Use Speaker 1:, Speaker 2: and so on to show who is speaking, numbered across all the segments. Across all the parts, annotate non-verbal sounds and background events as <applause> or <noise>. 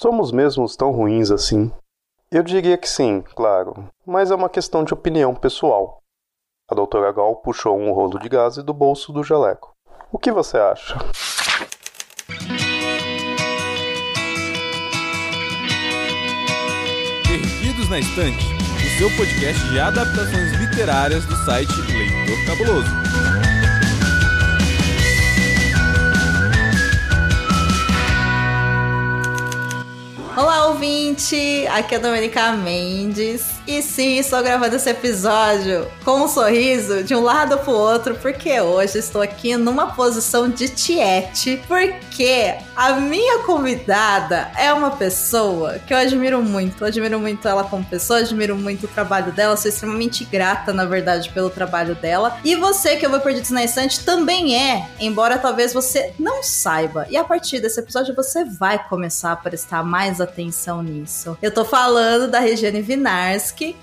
Speaker 1: Somos mesmos tão ruins assim? Eu diria que sim, claro, mas é uma questão de opinião pessoal. A doutora Gal puxou um rolo de gaze do bolso do jaleco. O que você acha?
Speaker 2: Perdidos na Estante, o seu podcast de adaptações literárias do site Leitor Cabuloso.
Speaker 3: Ouvinte! Aqui é a Domenica Mendes. E sim, estou gravando esse episódio com um sorriso de um lado pro outro, porque hoje estou aqui numa posição de tiete, porque a minha convidada é uma pessoa que eu admiro muito. Eu admiro muito ela como pessoa, admiro muito o trabalho dela, sou extremamente grata, na verdade, pelo trabalho dela. E você que eu vou perdido na estante também é, embora talvez você não saiba. E a partir desse episódio você vai começar a prestar mais atenção nisso. Eu tô falando da Regiane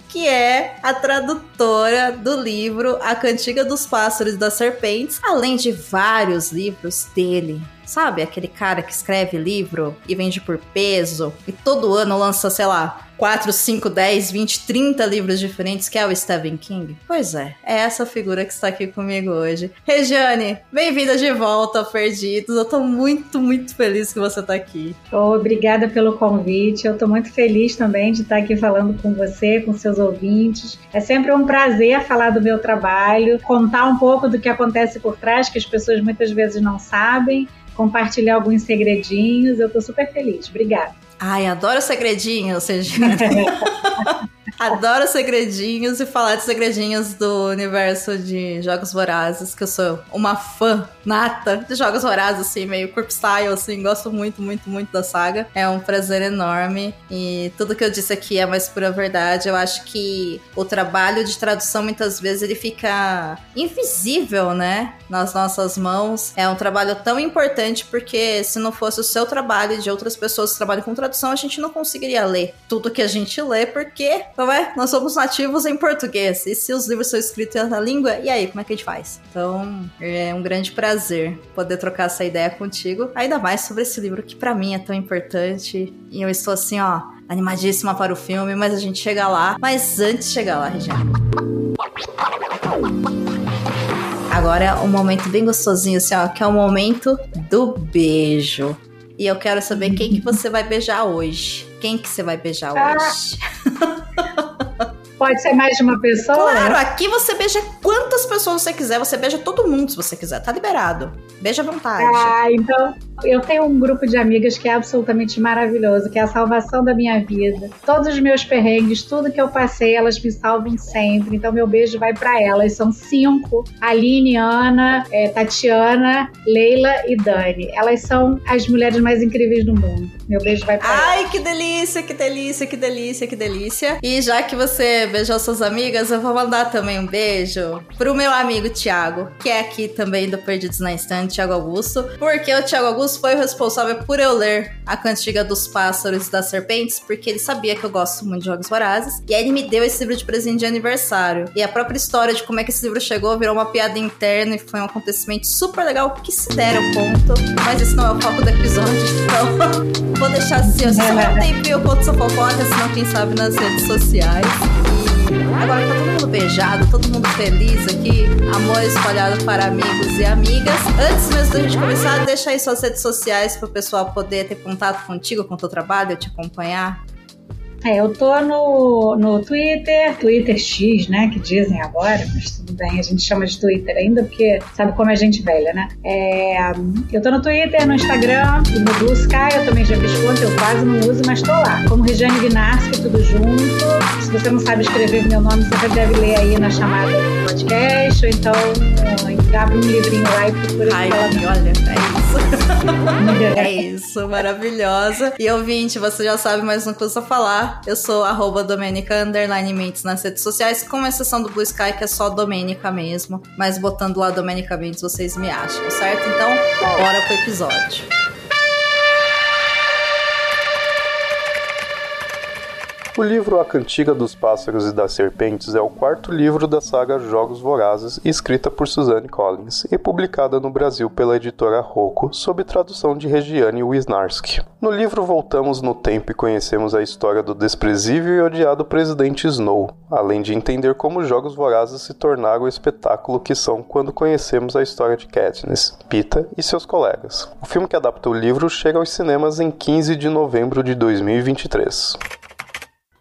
Speaker 3: Que é a tradutora do livro A Cantiga dos Pássaros e das Serpentes, além de vários livros dele. Sabe, aquele cara que escreve livro e vende por peso e todo ano lança, sei lá, 4, 5, 10, 20, 30 livros diferentes, que é o Stephen King? Pois é, é essa figura que está aqui comigo hoje. Regiane, bem-vinda de volta Perdidos. Eu tô muito, muito feliz que você tá aqui.
Speaker 4: Obrigada pelo convite. Eu tô muito feliz também de estar aqui falando com você, com seus ouvintes. É sempre um prazer falar do meu trabalho, contar um pouco do que acontece por trás, que as pessoas muitas vezes não sabem compartilhar alguns segredinhos. Eu tô super feliz. Obrigada.
Speaker 3: Ai, adoro segredinhos, seja. <laughs> <laughs> Adoro segredinhos e falar de segredinhos do universo de Jogos Vorazes, que eu sou uma fã nata de Jogos Vorazes, assim, meio corp style, assim, gosto muito, muito, muito da saga. É um prazer enorme e tudo que eu disse aqui é mais pura verdade. Eu acho que o trabalho de tradução, muitas vezes, ele fica invisível, né, nas nossas mãos. É um trabalho tão importante porque se não fosse o seu trabalho e de outras pessoas que trabalham com tradução, a gente não conseguiria ler tudo que a gente lê, porque não é? Nós somos nativos em português. E se os livros são escritos em outra língua, e aí, como é que a gente faz? Então, é um grande prazer poder trocar essa ideia contigo, ainda mais sobre esse livro que para mim é tão importante. E eu estou assim, ó, animadíssima para o filme, mas a gente chega lá. Mas antes de chegar lá, Regiane. Agora é um momento bem gostosinho, assim, ó, que é o momento do beijo. E eu quero saber quem que você vai beijar hoje. Quem que você vai beijar ah. hoje? <laughs>
Speaker 4: Pode ser mais de uma pessoa?
Speaker 3: Claro, aqui você beija quantas pessoas você quiser, você beija todo mundo se você quiser, tá liberado. Beija à vontade.
Speaker 4: Ah, então eu tenho um grupo de amigas que é absolutamente maravilhoso, que é a salvação da minha vida. Todos os meus perrengues, tudo que eu passei, elas me salvam sempre. Então meu beijo vai para elas. São cinco: Aline, Ana, é, Tatiana, Leila e Dani. Elas são as mulheres mais incríveis do mundo. Meu beijo vai pra
Speaker 3: Ai,
Speaker 4: elas.
Speaker 3: que delícia, que delícia, que delícia, que delícia. E já que você beijou suas amigas, eu vou mandar também um beijo pro meu amigo Thiago, que é aqui também do Perdidos na Estante, Thiago Augusto, porque o Thiago Augusto foi o responsável por eu ler A Cantiga dos Pássaros e das Serpentes, porque ele sabia que eu gosto muito de jogos vorazes. E aí ele me deu esse livro de presente de aniversário. E a própria história de como é que esse livro chegou virou uma piada interna e foi um acontecimento super legal que se deram ponto. Mas esse não é o foco do episódio, <laughs> então vou deixar assim. Se tiver um tempinho eu conto essa fofoca, senão quem sabe nas redes sociais. Agora tá todo mundo beijado, todo mundo feliz aqui, amor espalhado para amigos e amigas. Antes mesmo da gente começar, deixa aí suas redes sociais para o pessoal poder ter contato contigo, com o teu trabalho, te acompanhar.
Speaker 4: É, eu tô no, no Twitter, Twitter X, né, que dizem agora, mas tudo bem, a gente chama de Twitter ainda, porque sabe como é gente velha, né? É, eu tô no Twitter, no Instagram no Blue Sky, eu também já fiz conta, eu quase não uso, mas tô lá. Como Regiane Vinarski, tudo junto. Se você não sabe escrever meu nome, você deve ler aí na chamada do podcast, ou então abre um livrinho lá e procura.
Speaker 3: Ai, olha, é isso. <laughs> é isso, maravilhosa. E ouvinte, você já sabe, mas não custa falar eu sou arroba Domenica Underline Mendes nas redes sociais, com exceção do Blue Sky, que é só Domenica mesmo. Mas botando lá Domenica Mendes, vocês me acham, certo? Então, bora pro episódio.
Speaker 1: O livro A Cantiga dos Pássaros e das Serpentes é o quarto livro da saga Jogos Vorazes, escrita por Suzanne Collins e publicada no Brasil pela editora Rocco, sob tradução de Regiane Wisnarski. No livro voltamos no tempo e conhecemos a história do desprezível e odiado presidente Snow, além de entender como os Jogos Vorazes se tornaram o espetáculo que são quando conhecemos a história de Katniss, Pita e seus colegas. O filme que adapta o livro chega aos cinemas em 15 de novembro de 2023.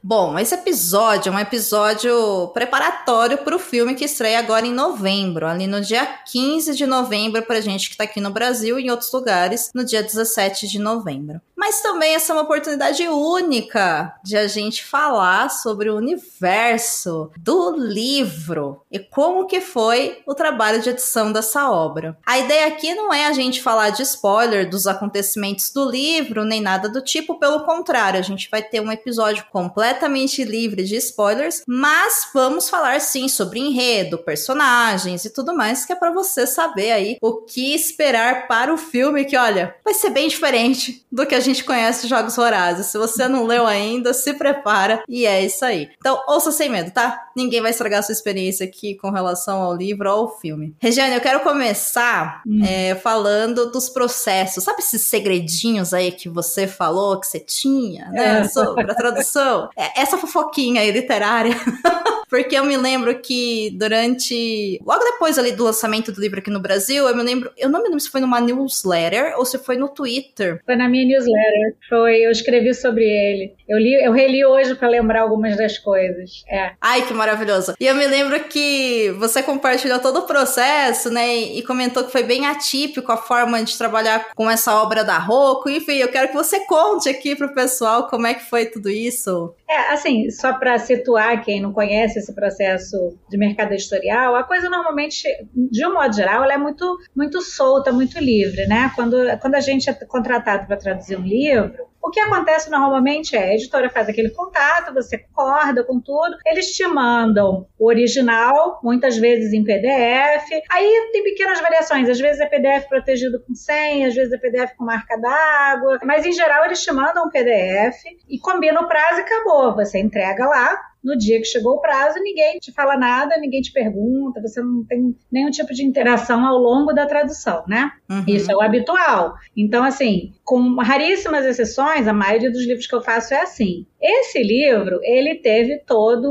Speaker 3: Bom, esse episódio é um episódio preparatório para o filme que estreia agora em novembro, ali no dia 15 de novembro, para gente que está aqui no Brasil e em outros lugares, no dia 17 de novembro. Mas também essa é uma oportunidade única de a gente falar sobre o universo do livro e como que foi o trabalho de edição dessa obra. A ideia aqui não é a gente falar de spoiler dos acontecimentos do livro, nem nada do tipo, pelo contrário, a gente vai ter um episódio completamente livre de spoilers, mas vamos falar sim sobre enredo, personagens e tudo mais, que é para você saber aí o que esperar para o filme, que olha, vai ser bem diferente do que a gente conhece Jogos Vorazes. Se você não leu ainda, se prepara e é isso aí. Então, ouça sem medo, tá? Ninguém vai estragar sua experiência aqui com relação ao livro ou ao filme. Regiane, eu quero começar hum. é, falando dos processos. Sabe esses segredinhos aí que você falou que você tinha, né? É. Sobre a tradução? É, <laughs> essa fofoquinha aí literária. <laughs> Porque eu me lembro que durante. Logo depois ali do lançamento do livro aqui no Brasil, eu me lembro. Eu não me lembro se foi numa newsletter ou se foi no Twitter.
Speaker 4: Foi na minha newsletter. Foi, eu escrevi sobre ele. Eu li, eu reli hoje para lembrar algumas das coisas. É.
Speaker 3: Ai, que maravilhoso. E eu me lembro que você compartilhou todo o processo, né? E comentou que foi bem atípico a forma de trabalhar com essa obra da Roku. Enfim, eu quero que você conte aqui pro pessoal como é que foi tudo isso.
Speaker 4: É, assim, só para situar quem não conhece esse processo de mercado editorial, a coisa normalmente, de um modo geral, ela é muito, muito solta, muito livre, né? Quando, quando a gente é contratado para traduzir um livro, o que acontece normalmente é a editora faz aquele contato, você concorda com tudo, eles te mandam o original, muitas vezes em PDF. Aí tem pequenas variações, às vezes é PDF protegido com senha, às vezes é PDF com marca d'água, mas em geral eles te mandam um PDF e combina o prazo e acabou. Você entrega lá, no dia que chegou o prazo, ninguém te fala nada, ninguém te pergunta, você não tem nenhum tipo de interação ao longo da tradução, né? Uhum. Isso é o habitual. Então, assim, com raríssimas exceções, a maioria dos livros que eu faço é assim. Esse livro, ele teve todo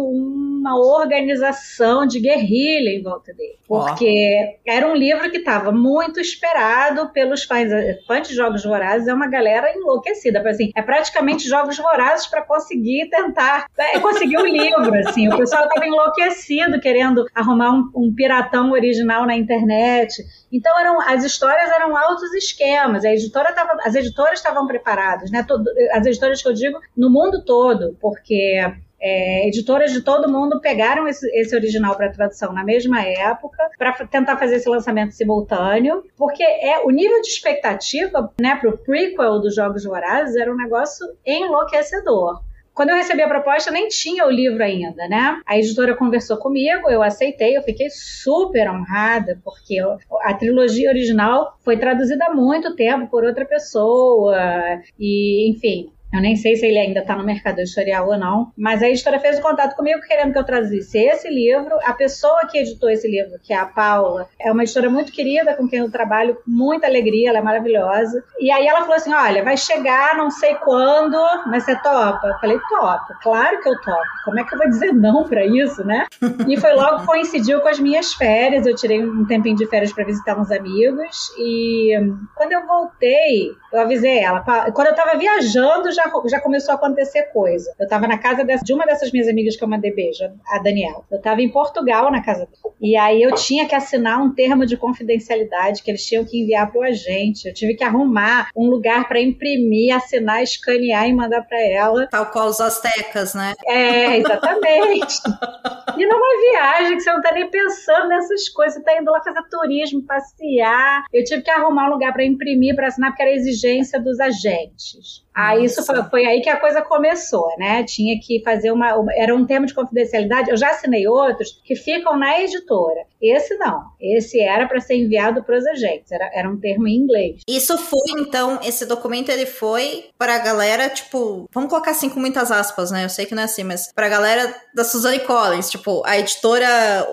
Speaker 4: uma organização de guerrilha em volta dele. Porque oh. era um livro que estava muito esperado pelos fãs. Fãs de Jogos Vorazes é uma galera enlouquecida. Assim, é praticamente Jogos Vorazes para conseguir tentar é, conseguir o um livro. Assim. O pessoal estava enlouquecido querendo arrumar um, um piratão original na internet. Então eram as histórias eram altos esquemas. A editora tava, as editoras estavam preparadas, né? Todo, as editoras que eu digo no mundo todo, porque é, editoras de todo mundo pegaram esse, esse original para tradução na mesma época para tentar fazer esse lançamento simultâneo, porque é o nível de expectativa, né, para o prequel dos Jogos Vorazes era um negócio enlouquecedor. Quando eu recebi a proposta, nem tinha o livro ainda, né? A editora conversou comigo, eu aceitei, eu fiquei super honrada, porque a trilogia original foi traduzida há muito tempo por outra pessoa, e, enfim, eu nem sei se ele ainda está no mercado editorial ou não, mas a editora fez o contato comigo querendo que eu traduzisse esse livro. A pessoa que editou esse livro, que é a Paula, é uma editora muito querida com quem eu trabalho com muita alegria, ela é maravilhosa. E aí ela falou assim: olha, vai chegar não sei quando, mas você topa? Eu falei: topo, claro que eu topo. Como é que eu vou dizer não para isso, né? <laughs> E foi logo coincidiu com as minhas férias. Eu tirei um tempinho de férias para visitar uns amigos. E quando eu voltei, eu avisei ela. Quando eu tava viajando, já, já começou a acontecer coisa. Eu tava na casa dessa, de uma dessas minhas amigas que eu mandei beijo, a Daniela. Eu tava em Portugal na casa dela. E aí eu tinha que assinar um termo de confidencialidade que eles tinham que enviar pro agente. Eu tive que arrumar um lugar para imprimir, assinar, escanear e mandar para ela.
Speaker 3: Tal qual os astecas, né?
Speaker 4: É, exatamente. <laughs> e numa viagem que você não tá nem pensando nessas coisas, você tá indo lá fazer turismo, passear. Eu tive que arrumar um lugar para imprimir, para assinar, porque era exigência dos agentes. Ah, isso foi foi, aí que a coisa começou, né? Tinha que fazer uma, uma, Era um tema de confidencialidade. Eu já assinei outros que ficam na editora. Esse não. Esse era para ser enviado para os agentes. Era, era um termo em inglês.
Speaker 3: Isso foi, então, esse documento ele foi para a galera, tipo, vamos colocar assim com muitas aspas, né? Eu sei que não é assim, mas para a galera da Suzanne Collins, tipo, a editora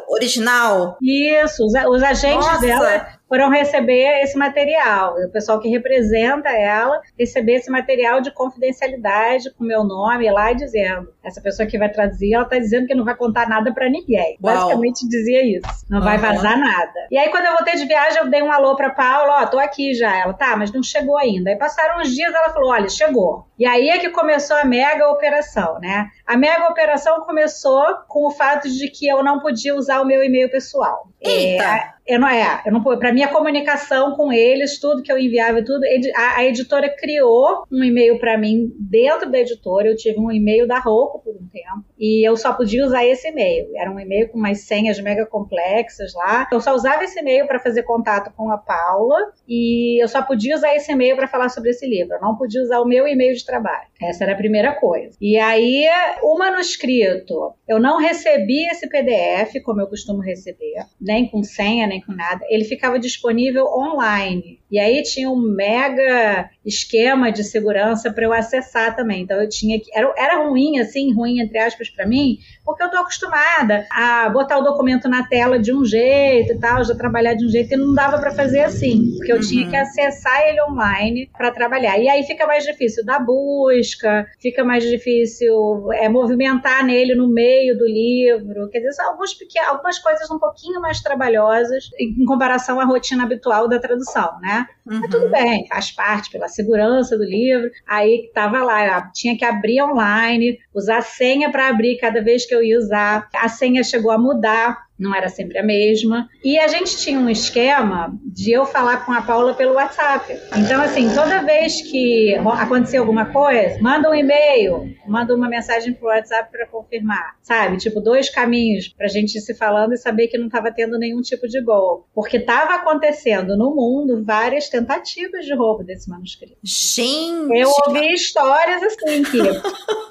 Speaker 3: original.
Speaker 4: Isso, os, os agentes Nossa. dela foram receber esse material. O pessoal que representa ela receber esse material de confidencialidade com meu nome lá dizendo: essa pessoa que vai traduzir, ela está dizendo que não vai contar nada para ninguém. Uau. Basicamente dizia isso. Não uhum. vai vazar nada. E aí, quando eu voltei de viagem, eu dei um alô para Paula: ó, tô aqui já. Ela, tá, mas não chegou ainda. Aí passaram uns dias, ela falou: olha, chegou. E aí é que começou a mega operação, né? A mega operação começou com o fato de que eu não podia usar o meu e-mail pessoal.
Speaker 3: Eita.
Speaker 4: É, eu não é, eu não para minha comunicação com eles, tudo que eu enviava, tudo, a, a editora criou um e-mail para mim dentro da editora. Eu tive um e-mail da Roku por um tempo e eu só podia usar esse e-mail. Era um e-mail com umas senhas mega complexas lá. Eu só usava esse e-mail para fazer contato com a Paula e eu só podia usar esse e-mail para falar sobre esse livro. Eu não podia usar o meu e-mail de trabalho. Essa era a primeira coisa. E aí, o manuscrito, eu não recebi esse PDF como eu costumo receber, nem com senha, nem com nada. Ele ficava disponível online. E aí tinha um mega esquema de segurança para eu acessar também. Então eu tinha que. Era, era ruim, assim, ruim entre aspas para mim, porque eu tô acostumada a botar o documento na tela de um jeito e tal, já trabalhar de um jeito, e não dava para fazer assim, porque eu uhum. tinha que acessar ele online para trabalhar. E aí fica mais difícil da busca, fica mais difícil é, movimentar nele no meio do livro. Quer dizer, alguns pequenos, algumas coisas um pouquinho mais trabalhosas em comparação à rotina habitual da tradução, né? Uhum. Mas tudo bem, faz parte pela segurança do livro. Aí estava lá, tinha que abrir online, usar senha para abrir cada vez que eu ia usar. A senha chegou a mudar não era sempre a mesma. E a gente tinha um esquema de eu falar com a Paula pelo WhatsApp. Então, assim, toda vez que acontecer alguma coisa, manda um e-mail, manda uma mensagem pro WhatsApp para confirmar, sabe? Tipo, dois caminhos pra gente ir se falando e saber que não estava tendo nenhum tipo de gol. Porque estava acontecendo no mundo várias tentativas de roubo desse manuscrito.
Speaker 3: Gente!
Speaker 4: Eu ouvi histórias assim que,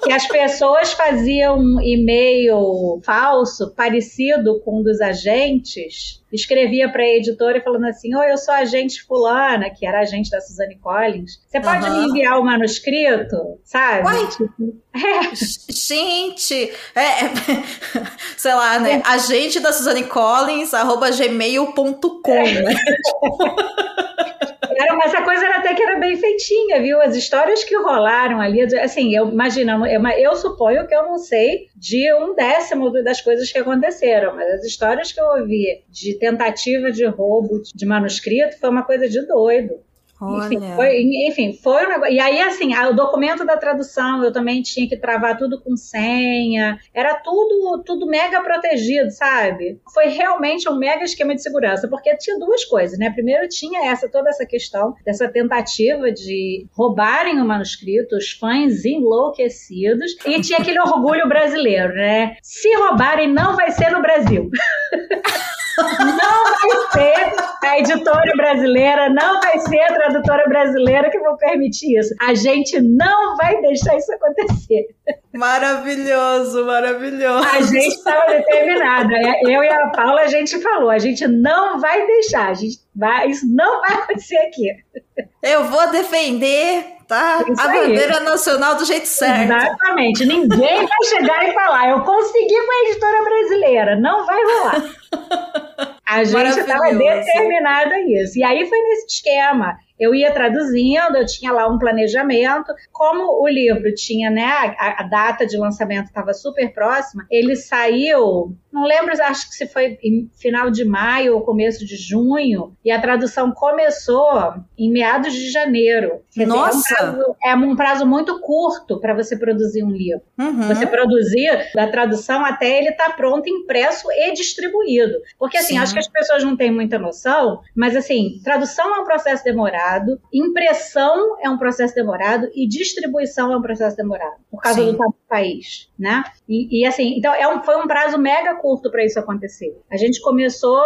Speaker 4: que as pessoas faziam um e-mail falso parecido com um dos agentes escrevia para a editora falando assim: Oi, eu sou agente Fulana, que era agente da Suzanne Collins. Você pode uhum. me enviar o manuscrito? Sabe?
Speaker 3: Uai, tipo, <laughs> é. Gente, é, é, <laughs> sei lá, né? É. Agente da Suzanne Collins, arroba gmail.com, né? <laughs>
Speaker 4: Era, mas a coisa era até que era bem feitinha, viu? As histórias que rolaram ali, assim, eu imagino, eu, eu suponho que eu não sei de um décimo das coisas que aconteceram, mas as histórias que eu ouvi de tentativa de roubo de manuscrito foi uma coisa de doido. Enfim, foi, enfim, foi um negócio. E aí, assim, o documento da tradução eu também tinha que travar tudo com senha. Era tudo, tudo mega protegido, sabe? Foi realmente um mega esquema de segurança, porque tinha duas coisas, né? Primeiro tinha essa toda essa questão dessa tentativa de roubarem o manuscrito, os fãs enlouquecidos, e tinha aquele orgulho brasileiro, né? Se roubarem, não vai ser no Brasil. <laughs> não vai ser a editora brasileira, não vai ser a tradutora brasileira que vão permitir isso. A gente não vai deixar isso acontecer.
Speaker 3: Maravilhoso, maravilhoso.
Speaker 4: A gente estava determinada. Eu e a Paula, a gente falou, a gente não vai deixar, a gente vai, isso não vai acontecer aqui.
Speaker 3: Eu vou defender tá? Isso a bandeira aí. nacional do jeito certo.
Speaker 4: Exatamente. Ninguém vai chegar e falar, eu consegui com a editora brasileira. Não vai rolar. A gente estava determinada a isso. E aí foi nesse esquema. Eu ia traduzindo, eu tinha lá um planejamento. Como o livro tinha, né, a, a data de lançamento estava super próxima, ele saiu, não lembro, acho que se foi final de maio ou começo de junho, e a tradução começou em meados de janeiro.
Speaker 3: Nossa!
Speaker 4: é, um prazo, é um prazo muito curto para você produzir um livro. Uhum. Você produzir da tradução até ele estar tá pronto, impresso e distribuído. Porque assim, Sim. acho que as pessoas não têm muita noção, mas assim, tradução é um processo demorado demorado, impressão é um processo demorado e distribuição é um processo demorado, por causa Sim. do país, né? E, e assim, então é um, foi um prazo mega curto para isso acontecer. A gente começou,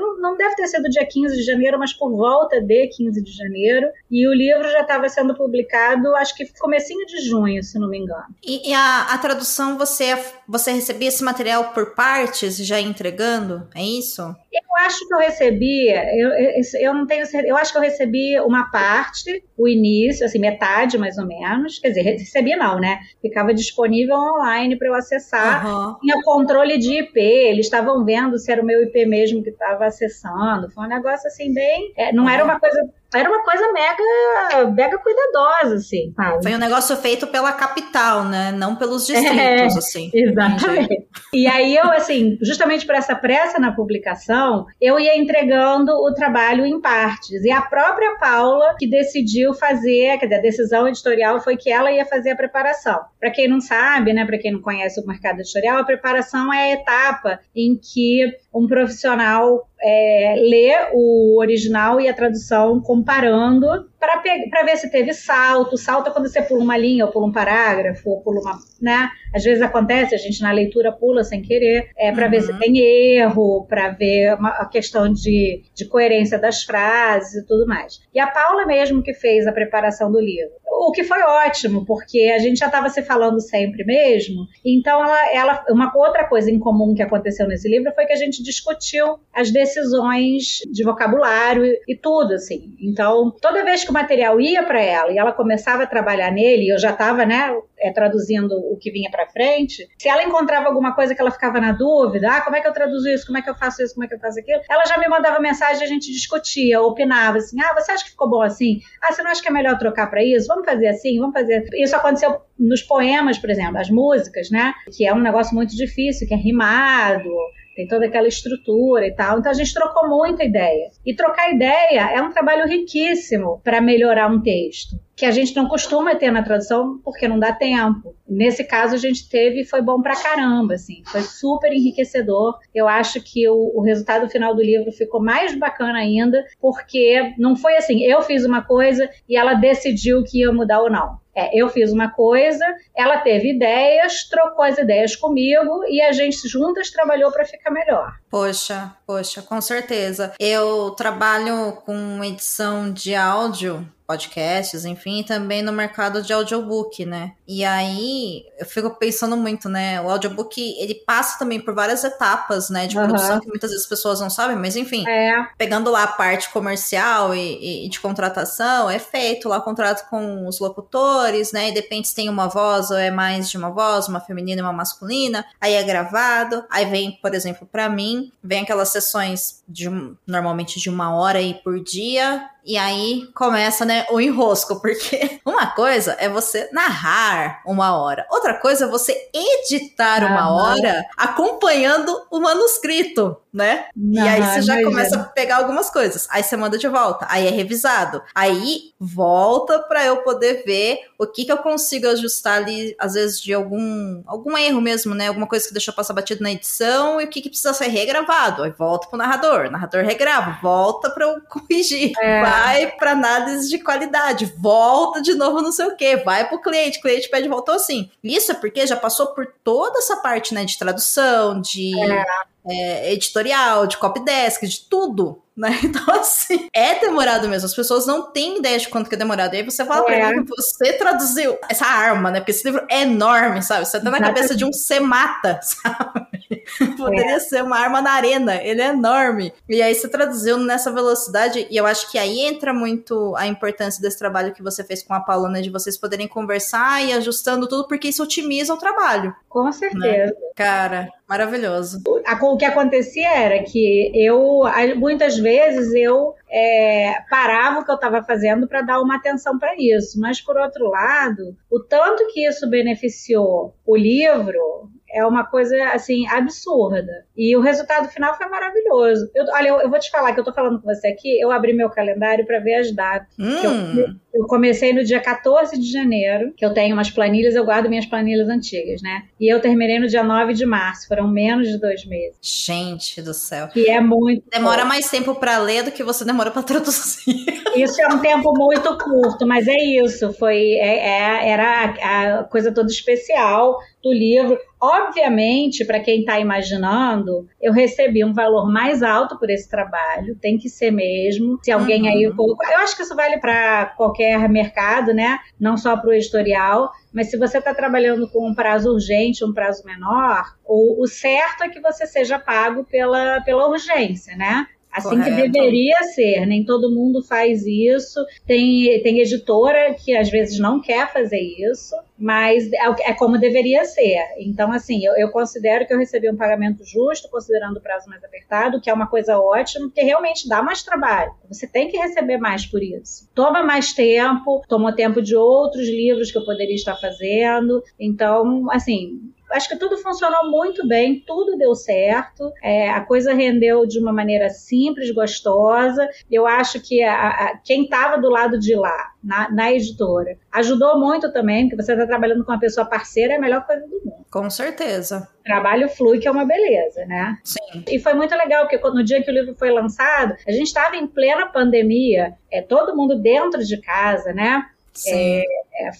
Speaker 4: não, não deve ter sido dia 15 de janeiro, mas por volta de 15 de janeiro, e o livro já estava sendo publicado, acho que comecinho de junho, se não me engano.
Speaker 3: E, e a, a, tradução, você, você recebia esse material por partes, já entregando? É isso?
Speaker 4: Eu acho que eu recebi, eu, eu, eu não tenho certeza, eu acho que eu recebi uma parte, o início, assim, metade mais ou menos. Quer dizer, recebi não, né? Ficava disponível online para eu acessar. Uhum. Tinha controle de IP, eles estavam vendo se era o meu IP mesmo que estava acessando. Foi um negócio assim, bem. É, não uhum. era uma coisa era uma coisa mega, mega cuidadosa, assim.
Speaker 3: Sabe? Foi um negócio feito pela capital, né? Não pelos distritos, é, assim.
Speaker 4: Exatamente. E aí eu, assim, justamente por essa pressa na publicação, eu ia entregando o trabalho em partes. E a própria Paula que decidiu fazer, quer dizer, a decisão editorial foi que ela ia fazer a preparação. Para quem não sabe, né, para quem não conhece o mercado editorial, a preparação é a etapa em que um profissional é, lê o original e a tradução comparando para ver se teve salto. Salto é quando você pula uma linha, ou pula um parágrafo, ou pula uma. Né? Às vezes acontece, a gente na leitura pula sem querer, é para uhum. ver se uhum. tem erro, para ver uma, a questão de, de coerência das frases e tudo mais. E a Paula mesmo que fez a preparação do livro. O que foi ótimo, porque a gente já estava se falando sempre mesmo. Então, ela, ela, uma outra coisa em comum que aconteceu nesse livro foi que a gente discutiu as decisões de vocabulário e, e tudo, assim. Então, toda vez que o material ia para ela e ela começava a trabalhar nele, eu já estava, né, é, traduzindo o que vinha para frente, se ela encontrava alguma coisa que ela ficava na dúvida, ah, como é que eu traduzo isso, como é que eu faço isso, como é que eu faço aquilo, ela já me mandava mensagem, a gente discutia, opinava assim, ah, você acha que ficou bom assim? Ah, você não acha que é melhor trocar para isso? Vamos fazer assim, vamos fazer. Isso aconteceu nos poemas, por exemplo, as músicas, né? Que é um negócio muito difícil, que é rimado, tem toda aquela estrutura e tal. Então a gente trocou muita ideia. E trocar ideia é um trabalho riquíssimo para melhorar um texto, que a gente não costuma ter na tradução porque não dá tempo. Nesse caso a gente teve e foi bom pra caramba, assim. Foi super enriquecedor. Eu acho que o, o resultado final do livro ficou mais bacana ainda, porque não foi assim, eu fiz uma coisa e ela decidiu que ia mudar ou não. É, eu fiz uma coisa, ela teve ideias, trocou as ideias comigo e a gente juntas trabalhou para ficar melhor.
Speaker 3: Poxa, poxa, com certeza. Eu trabalho com edição de áudio podcasts, enfim, também no mercado de audiobook, né? E aí eu fico pensando muito, né? O audiobook ele passa também por várias etapas, né, de produção uhum. que muitas vezes as pessoas não sabem, mas enfim, é. pegando lá a parte comercial e, e, de contratação, é feito lá o contrato com os locutores, né? E depende se tem uma voz ou é mais de uma voz, uma feminina e uma masculina. Aí é gravado, aí vem, por exemplo, para mim, vem aquelas sessões de normalmente de uma hora aí por dia e aí começa, né, o enrosco, <laughs> porque uma coisa é você narrar uma hora, outra coisa é você editar ah, uma hora acompanhando o manuscrito, né? Não, e aí você já começa a pegar algumas coisas, aí você manda de volta, aí é revisado, aí volta para eu poder ver o que que eu consigo ajustar ali, às vezes de algum algum erro mesmo, né? Alguma coisa que deixou passar batido na edição e o que que precisa ser regravado. Aí volta pro narrador, o narrador regrava, volta para eu <laughs> corrigir. É vai para análise de qualidade, volta de novo não sei o que, vai para o cliente, o cliente pede voltou assim. Isso é porque já passou por toda essa parte né, de tradução, de é. É, editorial, de copy desk, de tudo né? <laughs> Então, assim, é demorado mesmo. As pessoas não têm ideia de quanto que é demorado. E aí você fala é. pra mim que você traduziu essa arma, né? Porque esse livro é enorme, sabe? Você tá na cabeça de um você mata, <laughs> sabe? Poderia é. ser uma arma na arena. Ele é enorme. E aí você traduziu nessa velocidade. E eu acho que aí entra muito a importância desse trabalho que você fez com a Paula, né? De vocês poderem conversar e ajustando tudo, porque isso otimiza o trabalho.
Speaker 4: Com certeza. Né?
Speaker 3: Cara, Maravilhoso.
Speaker 4: O que acontecia era que eu, muitas vezes, eu é, parava o que eu estava fazendo para dar uma atenção para isso. Mas, por outro lado, o tanto que isso beneficiou o livro é uma coisa, assim, absurda. E o resultado final foi maravilhoso. Eu, olha, eu, eu, vou te falar que eu tô falando com você aqui, eu abri meu calendário para ver as datas.
Speaker 3: Hum.
Speaker 4: Eu, eu, comecei no dia 14 de janeiro, que eu tenho umas planilhas, eu guardo minhas planilhas antigas, né? E eu terminei no dia 9 de março, foram menos de dois meses.
Speaker 3: Gente do céu.
Speaker 4: Que é muito.
Speaker 3: Demora pouco. mais tempo para ler do que você demora para traduzir. <laughs>
Speaker 4: Isso é um tempo muito curto, mas é isso. Foi, é, é, era a, a coisa toda especial do livro. Obviamente, para quem está imaginando, eu recebi um valor mais alto por esse trabalho, tem que ser mesmo. Se alguém uhum. aí. Eu acho que isso vale para qualquer mercado, né? Não só para o editorial. Mas se você está trabalhando com um prazo urgente, um prazo menor, o, o certo é que você seja pago pela, pela urgência, né? Assim Correto. que deveria ser, nem todo mundo faz isso. Tem, tem editora que às vezes não quer fazer isso, mas é, é como deveria ser. Então, assim, eu, eu, considero que eu recebi um pagamento justo, considerando o prazo mais apertado, que é uma coisa ótima, porque realmente dá mais trabalho. Você tem que receber mais por isso. Toma mais tempo, tomou tempo de outros livros que eu poderia estar fazendo. Então, assim, acho que tudo funcionou muito bem, tudo deu certo, é, a coisa rendeu de uma maneira simples, gostosa. Eu acho que a, a, quem estava do lado de lá, na, na, editora, ajudou muito também, porque você está trabalhando com uma pessoa parceira, é a melhor coisa do mundo.
Speaker 3: Com certeza.
Speaker 4: trabalho flui, que é uma beleza, né?
Speaker 3: Sim.
Speaker 4: E foi muito legal, porque no dia que o livro foi lançado, a gente estava em plena pandemia, é, todo mundo dentro de casa, né?
Speaker 3: Sim.
Speaker 4: É,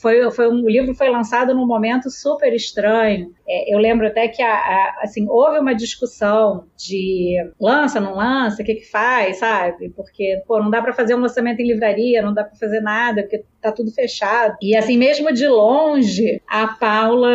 Speaker 4: foi, foi um, o livro foi lançado num momento super estranho. É, eu lembro até que a, a, assim, houve uma discussão de lança, não lança, o que, que faz, sabe? Porque pô, não dá para fazer um lançamento em livraria, não dá para fazer nada, porque tá tudo fechado. E assim, mesmo de longe, a Paula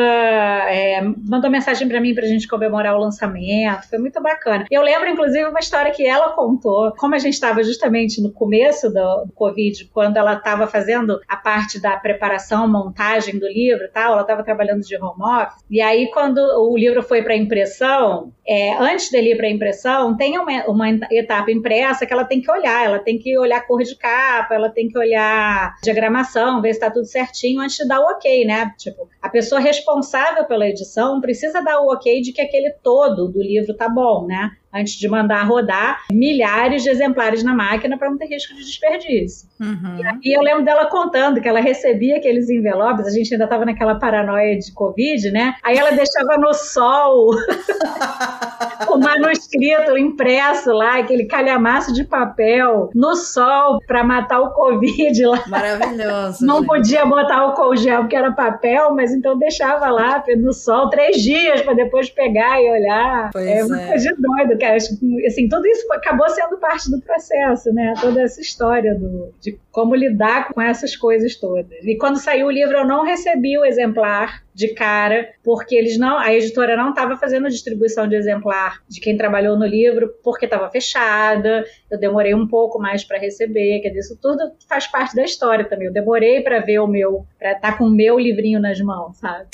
Speaker 4: é, mandou mensagem para mim pra gente comemorar o lançamento. Foi muito bacana. Eu lembro, inclusive, uma história que ela contou, como a gente estava justamente no começo do, do Covid, quando ela estava fazendo a parte da preparação, montagem do livro e tal, ela estava trabalhando de home office. E aí, quando o livro foi para impressão, é, antes dele ir para impressão, tem uma, uma etapa impressa que ela tem que olhar. Ela tem que olhar cor de capa, ela tem que olhar diagramação, ver se está tudo certinho antes de dar o ok, né? Tipo, a pessoa responsável pela edição precisa dar o ok de que aquele todo do livro tá bom, né? Antes de mandar rodar milhares de exemplares na máquina para não ter risco de desperdício.
Speaker 3: Uhum.
Speaker 4: E eu lembro dela contando que ela recebia aqueles envelopes, a gente ainda estava naquela paranoia de Covid, né? Aí ela deixava no sol <laughs> o manuscrito impresso lá, aquele calhamaço de papel no sol para matar o Covid lá.
Speaker 3: Maravilhoso.
Speaker 4: Não
Speaker 3: gente.
Speaker 4: podia botar o gel porque era papel, mas então deixava lá no sol três dias para depois pegar e olhar.
Speaker 3: Pois é uma
Speaker 4: é. coisa doida assim, tudo isso acabou sendo parte do processo, né? Toda essa história do, de como lidar com essas coisas todas. E quando saiu o livro, eu não recebi o exemplar de cara, porque eles não, a editora não estava fazendo distribuição de exemplar de quem trabalhou no livro, porque estava fechada. Eu demorei um pouco mais para receber, quer dizer, isso tudo faz parte da história também. Eu demorei para ver o meu, para estar tá com o meu livrinho nas mãos, sabe?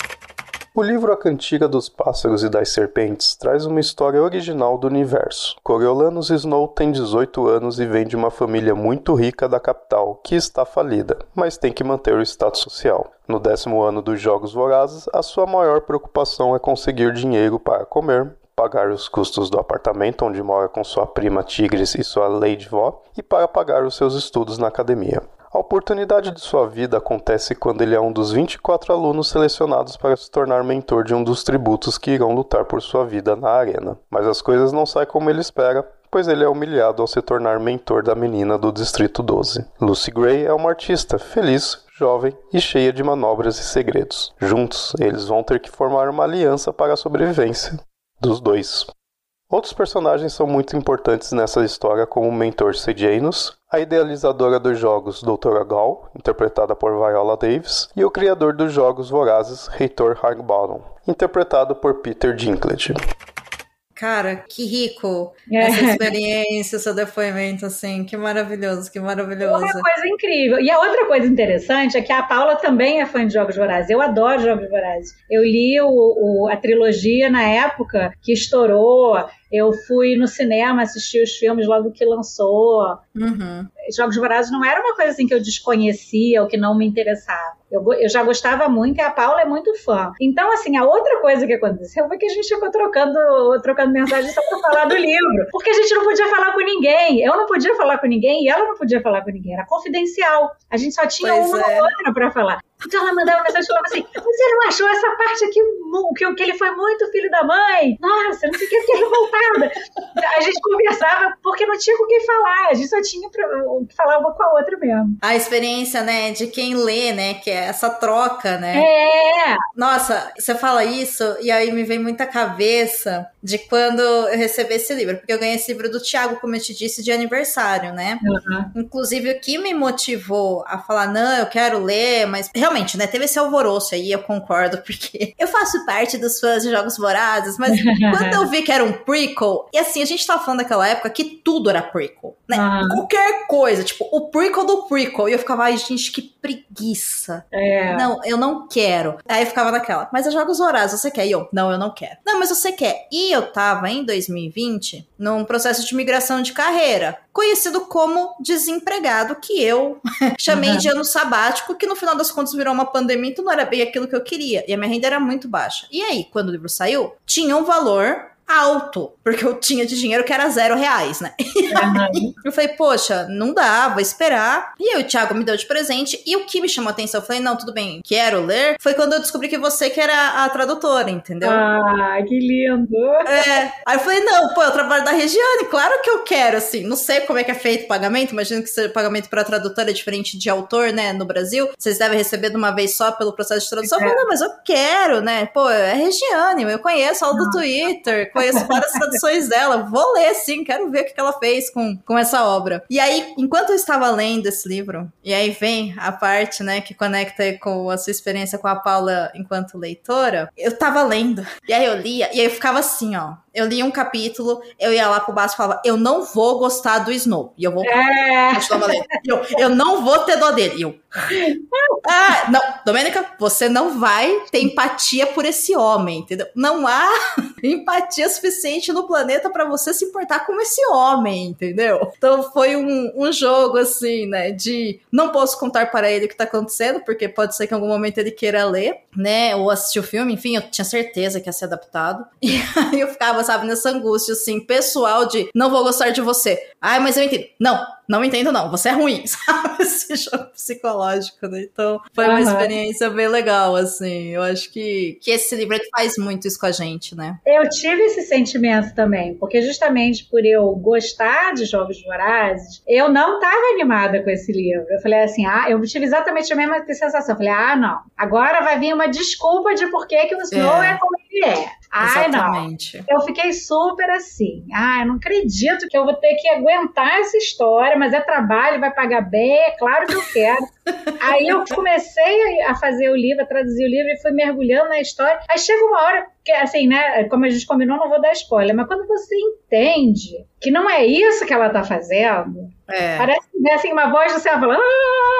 Speaker 1: O livro A Cantiga dos Pássaros e das Serpentes traz uma história original do universo. Coriolanus Snow tem 18 anos e vem de uma família muito rica da capital, que está falida, mas tem que manter o status social. No décimo ano dos Jogos Vorazes, a sua maior preocupação é conseguir dinheiro para comer, pagar os custos do apartamento onde mora com sua prima Tigres e sua Lady Vó e para pagar os seus estudos na academia. A oportunidade de sua vida acontece quando ele é um dos 24 alunos selecionados para se tornar mentor de um dos tributos que irão lutar por sua vida na arena. Mas as coisas não saem como ele espera, pois ele é humilhado ao se tornar mentor da menina do Distrito 12. Lucy Gray é uma artista feliz, jovem e cheia de manobras e segredos. Juntos, eles vão ter que formar uma aliança para a sobrevivência dos dois. Outros personagens são muito importantes nessa história, como o mentor Sejanus, a idealizadora dos jogos Doutora Gall, interpretada por Viola Davis, e o criador dos jogos Vorazes, Reitor Hargbottom, interpretado por Peter Dinklage.
Speaker 3: Cara, que rico é. essa experiência, seu depoimento, assim, que maravilhoso, que maravilhoso.
Speaker 4: Uma coisa incrível. E a outra coisa interessante é que a Paula também é fã de Jogos Vorazes. Eu adoro Jogos Vorazes. Eu li o, o, a trilogia na época que estourou. Eu fui no cinema assistir os filmes logo que lançou.
Speaker 3: Uhum.
Speaker 4: Jogos Vorazes não era uma coisa assim que eu desconhecia ou que não me interessava. Eu, eu, já gostava muito e a Paula é muito fã. Então, assim, a outra coisa que aconteceu foi que a gente ficou trocando, trocando mensagem só pra falar do livro. Porque a gente não podia falar com ninguém. Eu não podia falar com ninguém e ela não podia falar com ninguém. Era confidencial. A gente só tinha pois uma é. outra pra falar. Então ela mandava mensagem e falava assim: Você não achou essa parte aqui que, que ele foi muito filho da mãe? Nossa, não sei o que, fiquei revoltada. <laughs> A gente conversava porque não tinha com quem falar, a gente só tinha o que falar uma com a outra mesmo.
Speaker 3: A experiência, né, de quem lê, né, que é essa troca, né?
Speaker 4: É!
Speaker 3: Nossa, você fala isso e aí me vem muita cabeça de quando eu recebi esse livro, porque eu ganhei esse livro do Tiago, como eu te disse, de aniversário, né? Uhum. Inclusive, o que me motivou a falar, não, eu quero ler, mas realmente, né, teve esse alvoroço aí, eu concordo, <laughs> porque eu faço parte dos fãs de Jogos Vorazes, mas <laughs> quando eu vi que era um prequel, e assim, a gente tava falando daquela época que tudo era prequel, né? Uhum. Qualquer coisa, tipo, o prequel do prequel, e eu ficava, ai, gente, que preguiça.
Speaker 4: É.
Speaker 3: Não, eu não quero. Aí eu ficava naquela, mas é Jogos Vorazes, você quer? E eu, não, eu não quero. Não, mas você quer. E eu tava, em 2020, num processo de migração de carreira, conhecido como desempregado, que eu <laughs> chamei uhum. de ano sabático, que no final das contas virou uma pandemia, então não era bem aquilo que eu queria. E a minha renda era muito baixa. E aí, quando o livro saiu, tinha um valor alto, porque eu tinha de dinheiro que era zero reais, né? Uhum. eu falei, poxa, não dá, vou esperar. E aí o Thiago me deu de presente, e o que me chamou a atenção, eu falei, não, tudo bem, quero ler, foi quando eu descobri que você que era a tradutora, entendeu?
Speaker 4: Ah, que lindo!
Speaker 3: É, aí eu falei, não, pô, eu trabalho da Regiane, claro que eu quero, assim, não sei como é que é feito o pagamento, imagino que seja pagamento para tradutora é diferente de autor, né, no Brasil, vocês devem receber de uma vez só pelo processo de tradução, é. eu falei, não, mas eu quero, né, pô, é Regiane, eu conheço ela do Twitter, conheço várias <laughs> traduções dela. Vou ler, sim, quero ver o que ela fez com, com essa obra. E aí, enquanto eu estava lendo esse livro, e aí vem a parte, né, que conecta com a sua experiência com a Paula enquanto leitora, eu tava lendo. E aí eu lia, e aí eu ficava assim, ó. Eu li um capítulo, eu ia lá pro baixo e falava, eu não vou gostar do Snow. E eu vou. É. Eu, eu não vou ter dó dele. E eu. Ah, não, Domênica, você não vai ter empatia por esse homem, entendeu? Não há <laughs> empatia suficiente no planeta para você se importar com esse homem, entendeu? Então foi um, um jogo assim, né? De não posso contar para ele o que tá acontecendo, porque pode ser que em algum momento ele queira ler, né? Ou assistir o filme, enfim, eu tinha certeza que ia ser adaptado. <laughs> E aí eu ficava, sabe, nessa angústia, assim, pessoal de não vou gostar de você. Ai, mas eu entendo. Não, não entendo, não, você é ruim, <laughs> sabe? Esse jogo psicológico, né? Então, foi uma experiência bem legal, assim. Eu acho que, que esse livro faz muito isso com a gente, né?
Speaker 4: Eu tive esse sentimento também, porque justamente por eu gostar de jogos vorazes, eu não estava animada com esse livro. Eu falei assim, ah, eu tive exatamente a mesma sensação. Eu falei, ah, não, agora vai vir uma desculpa de por que, que o Snow é, é como ele é. Ai, Exatamente. não. Eu fiquei super assim. Ah, eu não acredito que eu vou ter que aguentar essa história, mas é trabalho, vai pagar bem, é claro que eu quero. Aí eu comecei a fazer o livro, a traduzir o livro e fui mergulhando na história. Aí chega uma hora que, assim, né, como a gente combinou, não vou dar spoiler, mas quando você entende que não é isso que ela tá fazendo, é. Parece que assim, uma voz do céu falando. Ah!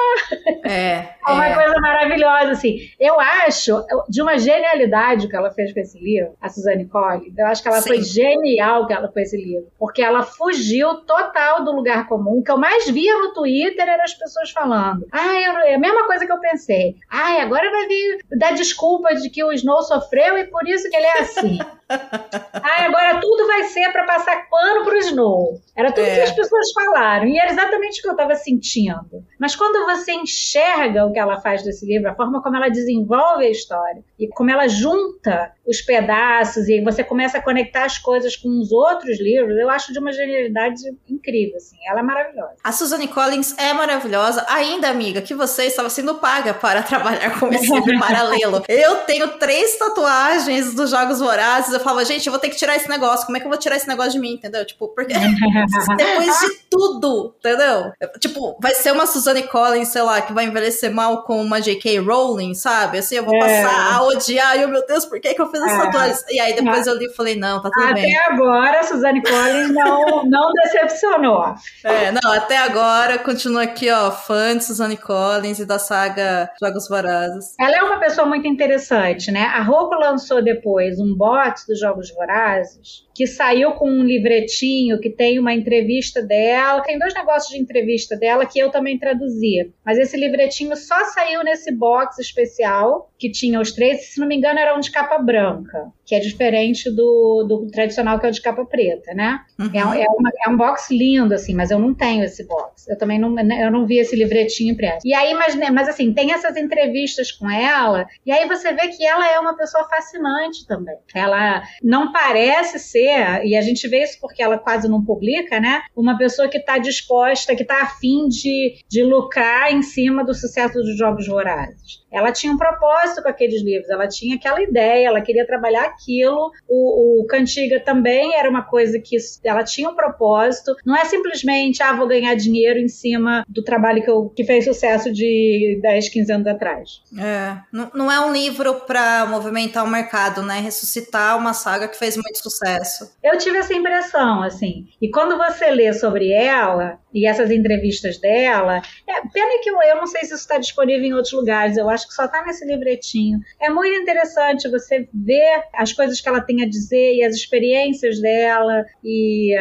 Speaker 3: É,
Speaker 4: é uma é. coisa maravilhosa, assim. Eu acho de uma genialidade que ela fez com esse livro, a Suzanne Collins. Eu acho que ela Sim. foi genial que ela com esse livro. Porque ela fugiu total do lugar comum. O que eu mais via no Twitter eram as pessoas falando. Ah, é a mesma coisa que eu pensei. Ah, agora vai vir dar desculpa de que o Snow sofreu e por isso que ele é assim. <laughs> ah, agora tudo vai ser para passar pano pro Snow. Era tudo é. que as pessoas falaram. E era exatamente o que eu estava sentindo. Mas quando você enxerga o que ela faz desse livro, a forma como ela desenvolve a história e como ela junta os pedaços e você começa a conectar as coisas com os outros livros, eu acho de uma genialidade incrível, assim. Ela é maravilhosa.
Speaker 3: A Suzanne Collins é maravilhosa. Ainda, amiga, que você estava sendo paga para <laughs> trabalhar com esse livro paralelo. Eu tenho três tatuagens dos Jogos Vorazes. Eu falava, gente, eu vou ter que tirar esse negócio. Como é que eu vou tirar esse negócio de mim, entendeu? Tipo, porque <laughs> depois de tudo, entendeu? Tipo, vai ser uma Suzanne Collins, sei lá, que vai envelhecer mal com uma J.K. Rowling, sabe? Assim, eu vou é. passar a odiar. E, oh, meu Deus, por que, que eu fiz essa é. E aí depois eu li e falei, não, tá tudo
Speaker 4: até
Speaker 3: bem.
Speaker 4: Até agora, a Suzanne Collins não, <laughs> não decepcionou.
Speaker 3: É, não, até agora continua aqui, ó, fã de Suzanne Collins e da saga Jogos Vorazes.
Speaker 4: Ela é uma pessoa muito interessante, né? A Roku lançou depois um bot dos Jogos Vorazes, que saiu com um livretinho que tem uma entrevista dela. Tem dois negócios de entrevista dela que eu também traduzi. Mas esse livretinho só saiu nesse box especial, que tinha os três, se não me engano, era um de capa branca, que é diferente do, do tradicional, que é o de capa preta, né? Uhum. É, é, uma, é, um box lindo, assim, mas eu não tenho esse box. Eu também não, eu não vi esse livretinho impresso. E aí, mas, né, mas assim, tem essas entrevistas com ela, e aí você vê que ela é uma pessoa fascinante também. Ela não parece ser, e a gente vê isso porque ela quase não publica, né? Uma pessoa que está disposta, que está afim de, de lucrar em cima do sucesso dos Jogos Vorazes. Ela tinha um propósito com aqueles livros, ela tinha aquela ideia, ela queria trabalhar aquilo. O, o Cantiga também era uma coisa que ela tinha um propósito. Não é simplesmente, ah, vou ganhar dinheiro em cima do trabalho que, eu, que fez sucesso de 10, 15 anos atrás.
Speaker 3: É, não, não é um livro para movimentar o mercado, né? Ressuscitar uma saga que fez muito sucesso.
Speaker 4: Eu tive essa impressão, assim. E quando você lê sobre ela e essas entrevistas dela, é, pena que eu, eu não sei se isso está disponível em outros lugares, eu acho que só está nesse livretinho. É muito interessante você ver as coisas que ela tem a dizer e as experiências dela e,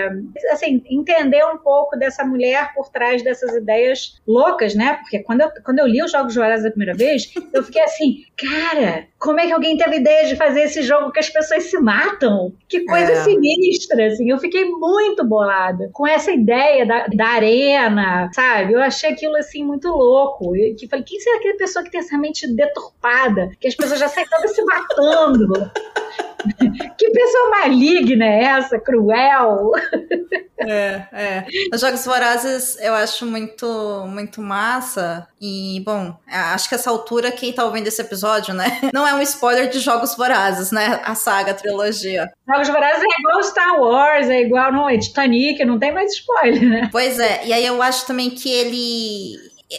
Speaker 4: assim, entender um pouco dessa mulher por trás dessas ideias loucas, né? Porque quando eu, quando eu li os Jogos Vorazes a primeira vez, eu fiquei assim, cara, como é que alguém teve ideia de fazer esse jogo que as pessoas se matam? Que coisa é. sinistra, assim. Eu fiquei muito bolada com essa ideia da, da arena, sabe? Eu achei aquilo, assim, muito louco. E que falei, quem será aquela pessoa que tem essa mente deturpada? Que as pessoas já saem todas se matando. Que pessoa maligna é essa? Cruel?
Speaker 3: É, é. Os Jogos Vorazes eu acho muito, muito massa. E, bom, acho que essa altura, quem tá ouvindo esse episódio, né? <laughs> Não é um spoiler de Jogos Vorazes, né? A saga, a trilogia.
Speaker 4: Jogos Vorazes é igual Star Wars, é igual não, é Titanic, não tem mais spoiler, né?
Speaker 3: Pois é, e aí eu acho também que ele.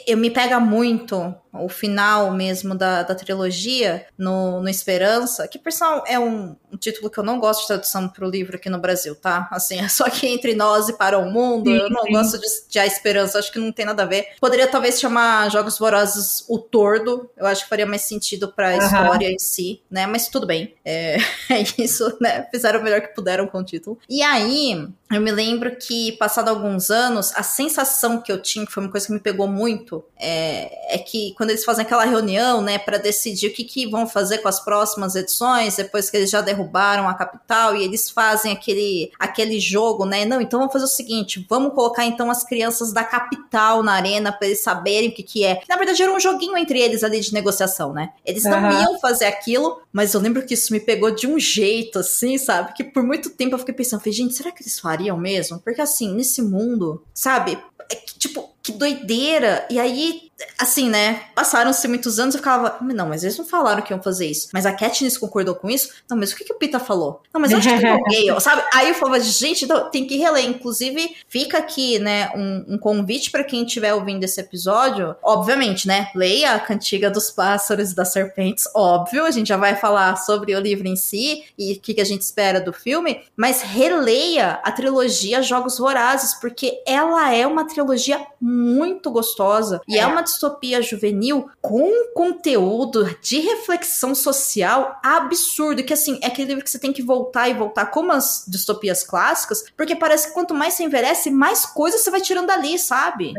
Speaker 3: Eu me pega muito o final mesmo da, da trilogia no, no Esperança, que por sinal é um, um, título que eu não gosto de tradução para o livro aqui no Brasil, tá? Assim, é só que entre nós e para o mundo, sim, eu não sim. gosto de, de A Esperança, acho que não tem nada a ver. Poderia talvez chamar Jogos Vorazes O Tordo, eu acho que faria mais sentido para a uhum. história em si, né? Mas tudo bem, é, <laughs> é isso, né? Fizeram o melhor que puderam com o título. E aí, eu me lembro que, passado alguns anos, a sensação que eu tinha, que foi uma coisa que me pegou muito, é, é que quando eles fazem aquela reunião, né, para decidir o que, que vão fazer com as próximas edições, depois que eles já derrubaram a capital e eles fazem aquele, aquele jogo, né? Não, então vamos fazer o seguinte: vamos colocar então as crianças da capital na arena para eles saberem o que, que é. Na verdade, era um joguinho entre eles ali de negociação, né? Eles não uhum. iam fazer aquilo, mas eu lembro que isso me pegou de um jeito, assim, sabe? Que por muito tempo eu fiquei pensando, falei, gente, será que eles fariam mesmo? Porque assim, nesse mundo, sabe? É que, tipo, que doideira. E aí, assim, né? Passaram-se muitos anos e eu ficava, não, mas eles não falaram que iam fazer isso. Mas a Katniss concordou com isso? Não, mas o que, que o Pita falou? Não, mas eu acho que é gay, <laughs> sabe? Aí eu falava, gente, então, tem que reler. Inclusive, fica aqui, né, um, um convite para quem estiver ouvindo esse episódio. Obviamente, né? Leia a Cantiga dos Pássaros e das Serpentes, óbvio. A gente já vai falar sobre o livro em si e o que, que a gente espera do filme. Mas releia a trilogia Jogos Vorazes, porque ela é uma trilogia muito gostosa. E é, é uma distopia juvenil com conteúdo de reflexão social absurdo. Que assim, é aquele livro que você tem que voltar e voltar como as distopias clássicas, porque parece que quanto mais você envelhece, mais coisas você vai tirando dali, sabe?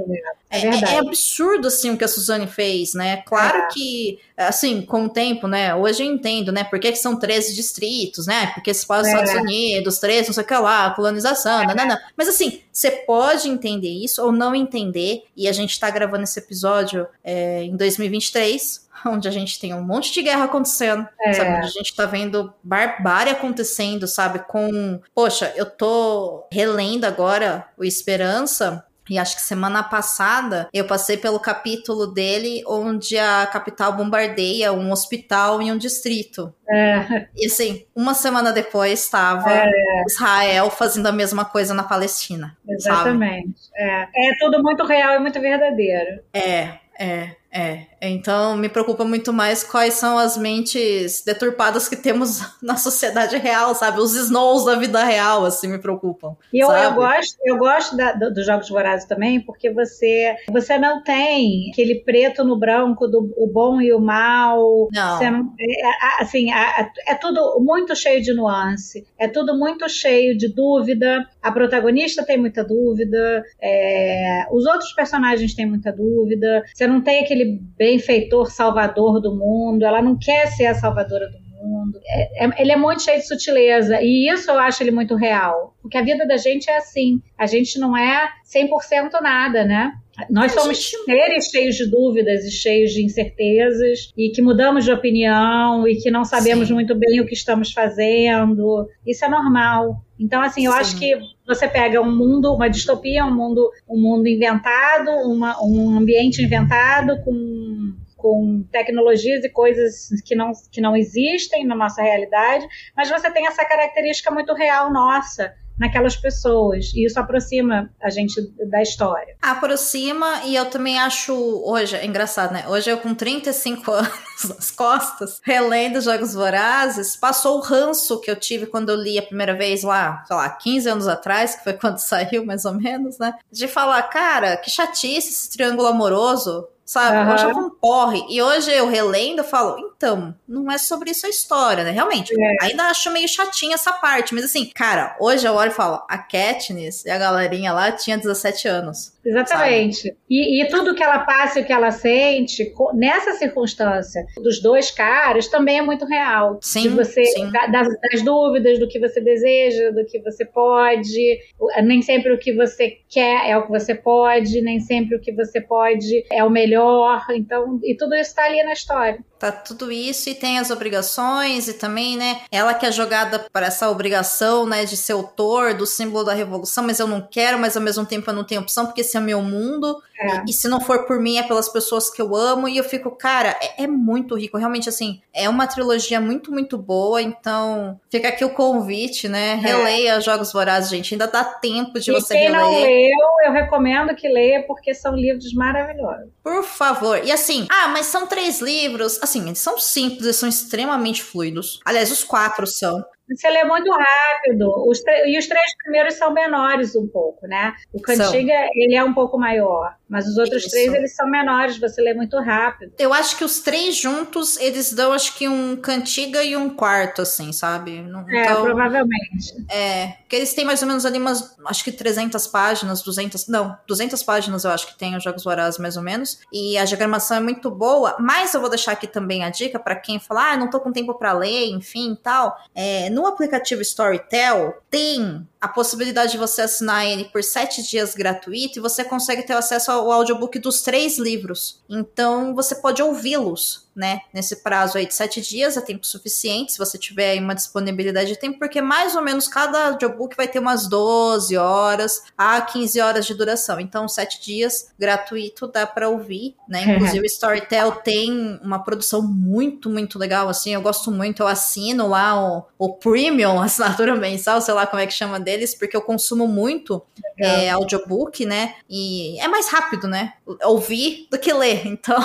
Speaker 3: É, é, é, é absurdo, assim, o que a Suzane fez, né? Claro é. que, assim, com o tempo, né? Hoje eu entendo, né? Por que, que são 13 distritos, né? Porque se fala dos Estados é. Unidos, 13, não sei o que lá, colonização, não, não, não. Mas assim, você pode entender isso ou não entender, e a gente tá gravando esse episódio é, em 2023, onde a gente tem um monte de guerra acontecendo, é. sabe? A gente tá vendo barbárie acontecendo, sabe? Com. Poxa, eu tô relendo agora o Esperança. E acho que semana passada eu passei pelo capítulo dele onde a capital bombardeia um hospital em um distrito. É. E assim, uma semana depois estava é. Israel fazendo a mesma coisa na Palestina.
Speaker 4: Exatamente. É. é tudo muito real e muito verdadeiro.
Speaker 3: É, é. É, então me preocupa muito mais quais são as mentes deturpadas que temos <laughs> na sociedade real, sabe? Os snows da vida real, assim, me preocupam.
Speaker 4: E eu, eu gosto, eu gosto da, do, dos Jogos Vorazes também, porque você, você não tem aquele preto no branco do o bom e o mal.
Speaker 3: Não.
Speaker 4: não é, assim, é, é tudo muito cheio de nuance, é tudo muito cheio de dúvida. A protagonista tem muita dúvida, é, os outros personagens têm muita dúvida. Você não tem aquele benfeitor salvador do mundo, ela não quer ser a salvadora do mundo. É, é, ele é muito cheio de sutileza e isso eu acho ele muito real. Porque a vida da gente é assim. A gente não é 100% nada, né? Nós somos gente... seres cheios de dúvidas e cheios de incertezas e que mudamos de opinião e que não sabemos Sim. muito bem o que estamos fazendo. Isso é normal. Então, assim, eu Sim. acho que você pega um mundo, uma distopia, um mundo, um mundo inventado, uma, um ambiente inventado com com tecnologias e coisas que não, que não existem na nossa realidade, mas você tem essa característica muito real nossa, naquelas pessoas. E isso aproxima a gente da história.
Speaker 3: Aproxima, e eu também acho hoje, é engraçado, né? Hoje eu com 35 <laughs> anos nas costas, relendo Jogos Vorazes, passou o ranço que eu tive quando eu li a primeira vez lá, sei lá, 15 anos atrás, que foi quando <laughs> saiu mais ou menos, né? De falar, cara, que chatice esse triângulo amoroso sabe? Uhum. Eu achava um porre. E hoje eu relendo, eu falo, então, não é sobre isso a história, né? Realmente, é. ainda acho meio chatinha essa parte, mas assim, cara, hoje eu olho e falo, a Katniss e a galerinha lá tinha 17 anos.
Speaker 4: Exatamente. E, e, tudo que ela passa e o que ela sente, nessa circunstância dos dois caras, também é muito real.
Speaker 3: Sim.
Speaker 4: De você,
Speaker 3: sim.
Speaker 4: Das, das, dúvidas, do que você deseja, do que você pode. Nem sempre o que você quer é o que você pode, nem sempre o que você pode é o melhor. Então, e tudo isso está ali na história.
Speaker 3: Tá tudo isso e tem as obrigações e também, né, ela que é jogada para essa obrigação, né, de ser autor do símbolo da revolução, mas eu não quero, mas ao mesmo tempo eu não tenho opção porque esse é o meu mundo. É. E, e, se não for por mim, é pelas pessoas que eu amo. E eu fico, cara, é, é, muito rico. Realmente, assim, é uma trilogia muito, muito boa. Então, fica aqui o convite, né? É. Releia Jogos Vorazes, gente. Ainda dá tempo de
Speaker 4: e
Speaker 3: você
Speaker 4: quem
Speaker 3: reler.
Speaker 4: não leu, eu recomendo que leia, porque são livros maravilhosos.
Speaker 3: Por favor. E assim, ah, mas são três livros assim, eles são simples, eles são extremamente fluidos. Aliás, os quatro são.
Speaker 4: Você lê muito rápido. Os e os três primeiros são menores um pouco, né? O Cantiga, são. ele é um pouco maior. Mas os outros Isso. três, eles são menores, você lê muito rápido.
Speaker 3: Eu acho que os três juntos, eles dão, acho que um cantiga e um quarto, assim, sabe?
Speaker 4: Não, é, então, provavelmente.
Speaker 3: É, porque eles têm mais ou menos ali umas, acho que 300 páginas, 200, não, 200 páginas eu acho que tem os Jogos Vorazes mais ou menos. E a diagramação é muito boa, mas eu vou deixar aqui também a dica para quem falar, ah, não tô com tempo para ler, enfim, tal. É, no aplicativo Storytel tem a possibilidade de você assinar ele por sete dias gratuito e você consegue ter acesso ao audiobook dos três livros. Então você pode ouvi-los né? Nesse prazo aí de sete dias é tempo suficiente, se você tiver aí uma disponibilidade de tempo, porque mais ou menos cada audiobook vai ter umas 12 horas a 15 horas de duração. Então, sete dias gratuito dá para ouvir, né? Inclusive, o Storytel tem uma produção muito, muito legal, assim, eu gosto muito, eu assino lá o, o Premium, <laughs> assinatura mensal, sei lá como é que chama deles, porque eu consumo muito é, audiobook, né? E é mais rápido, né? Ouvir do que ler, <laughs> então...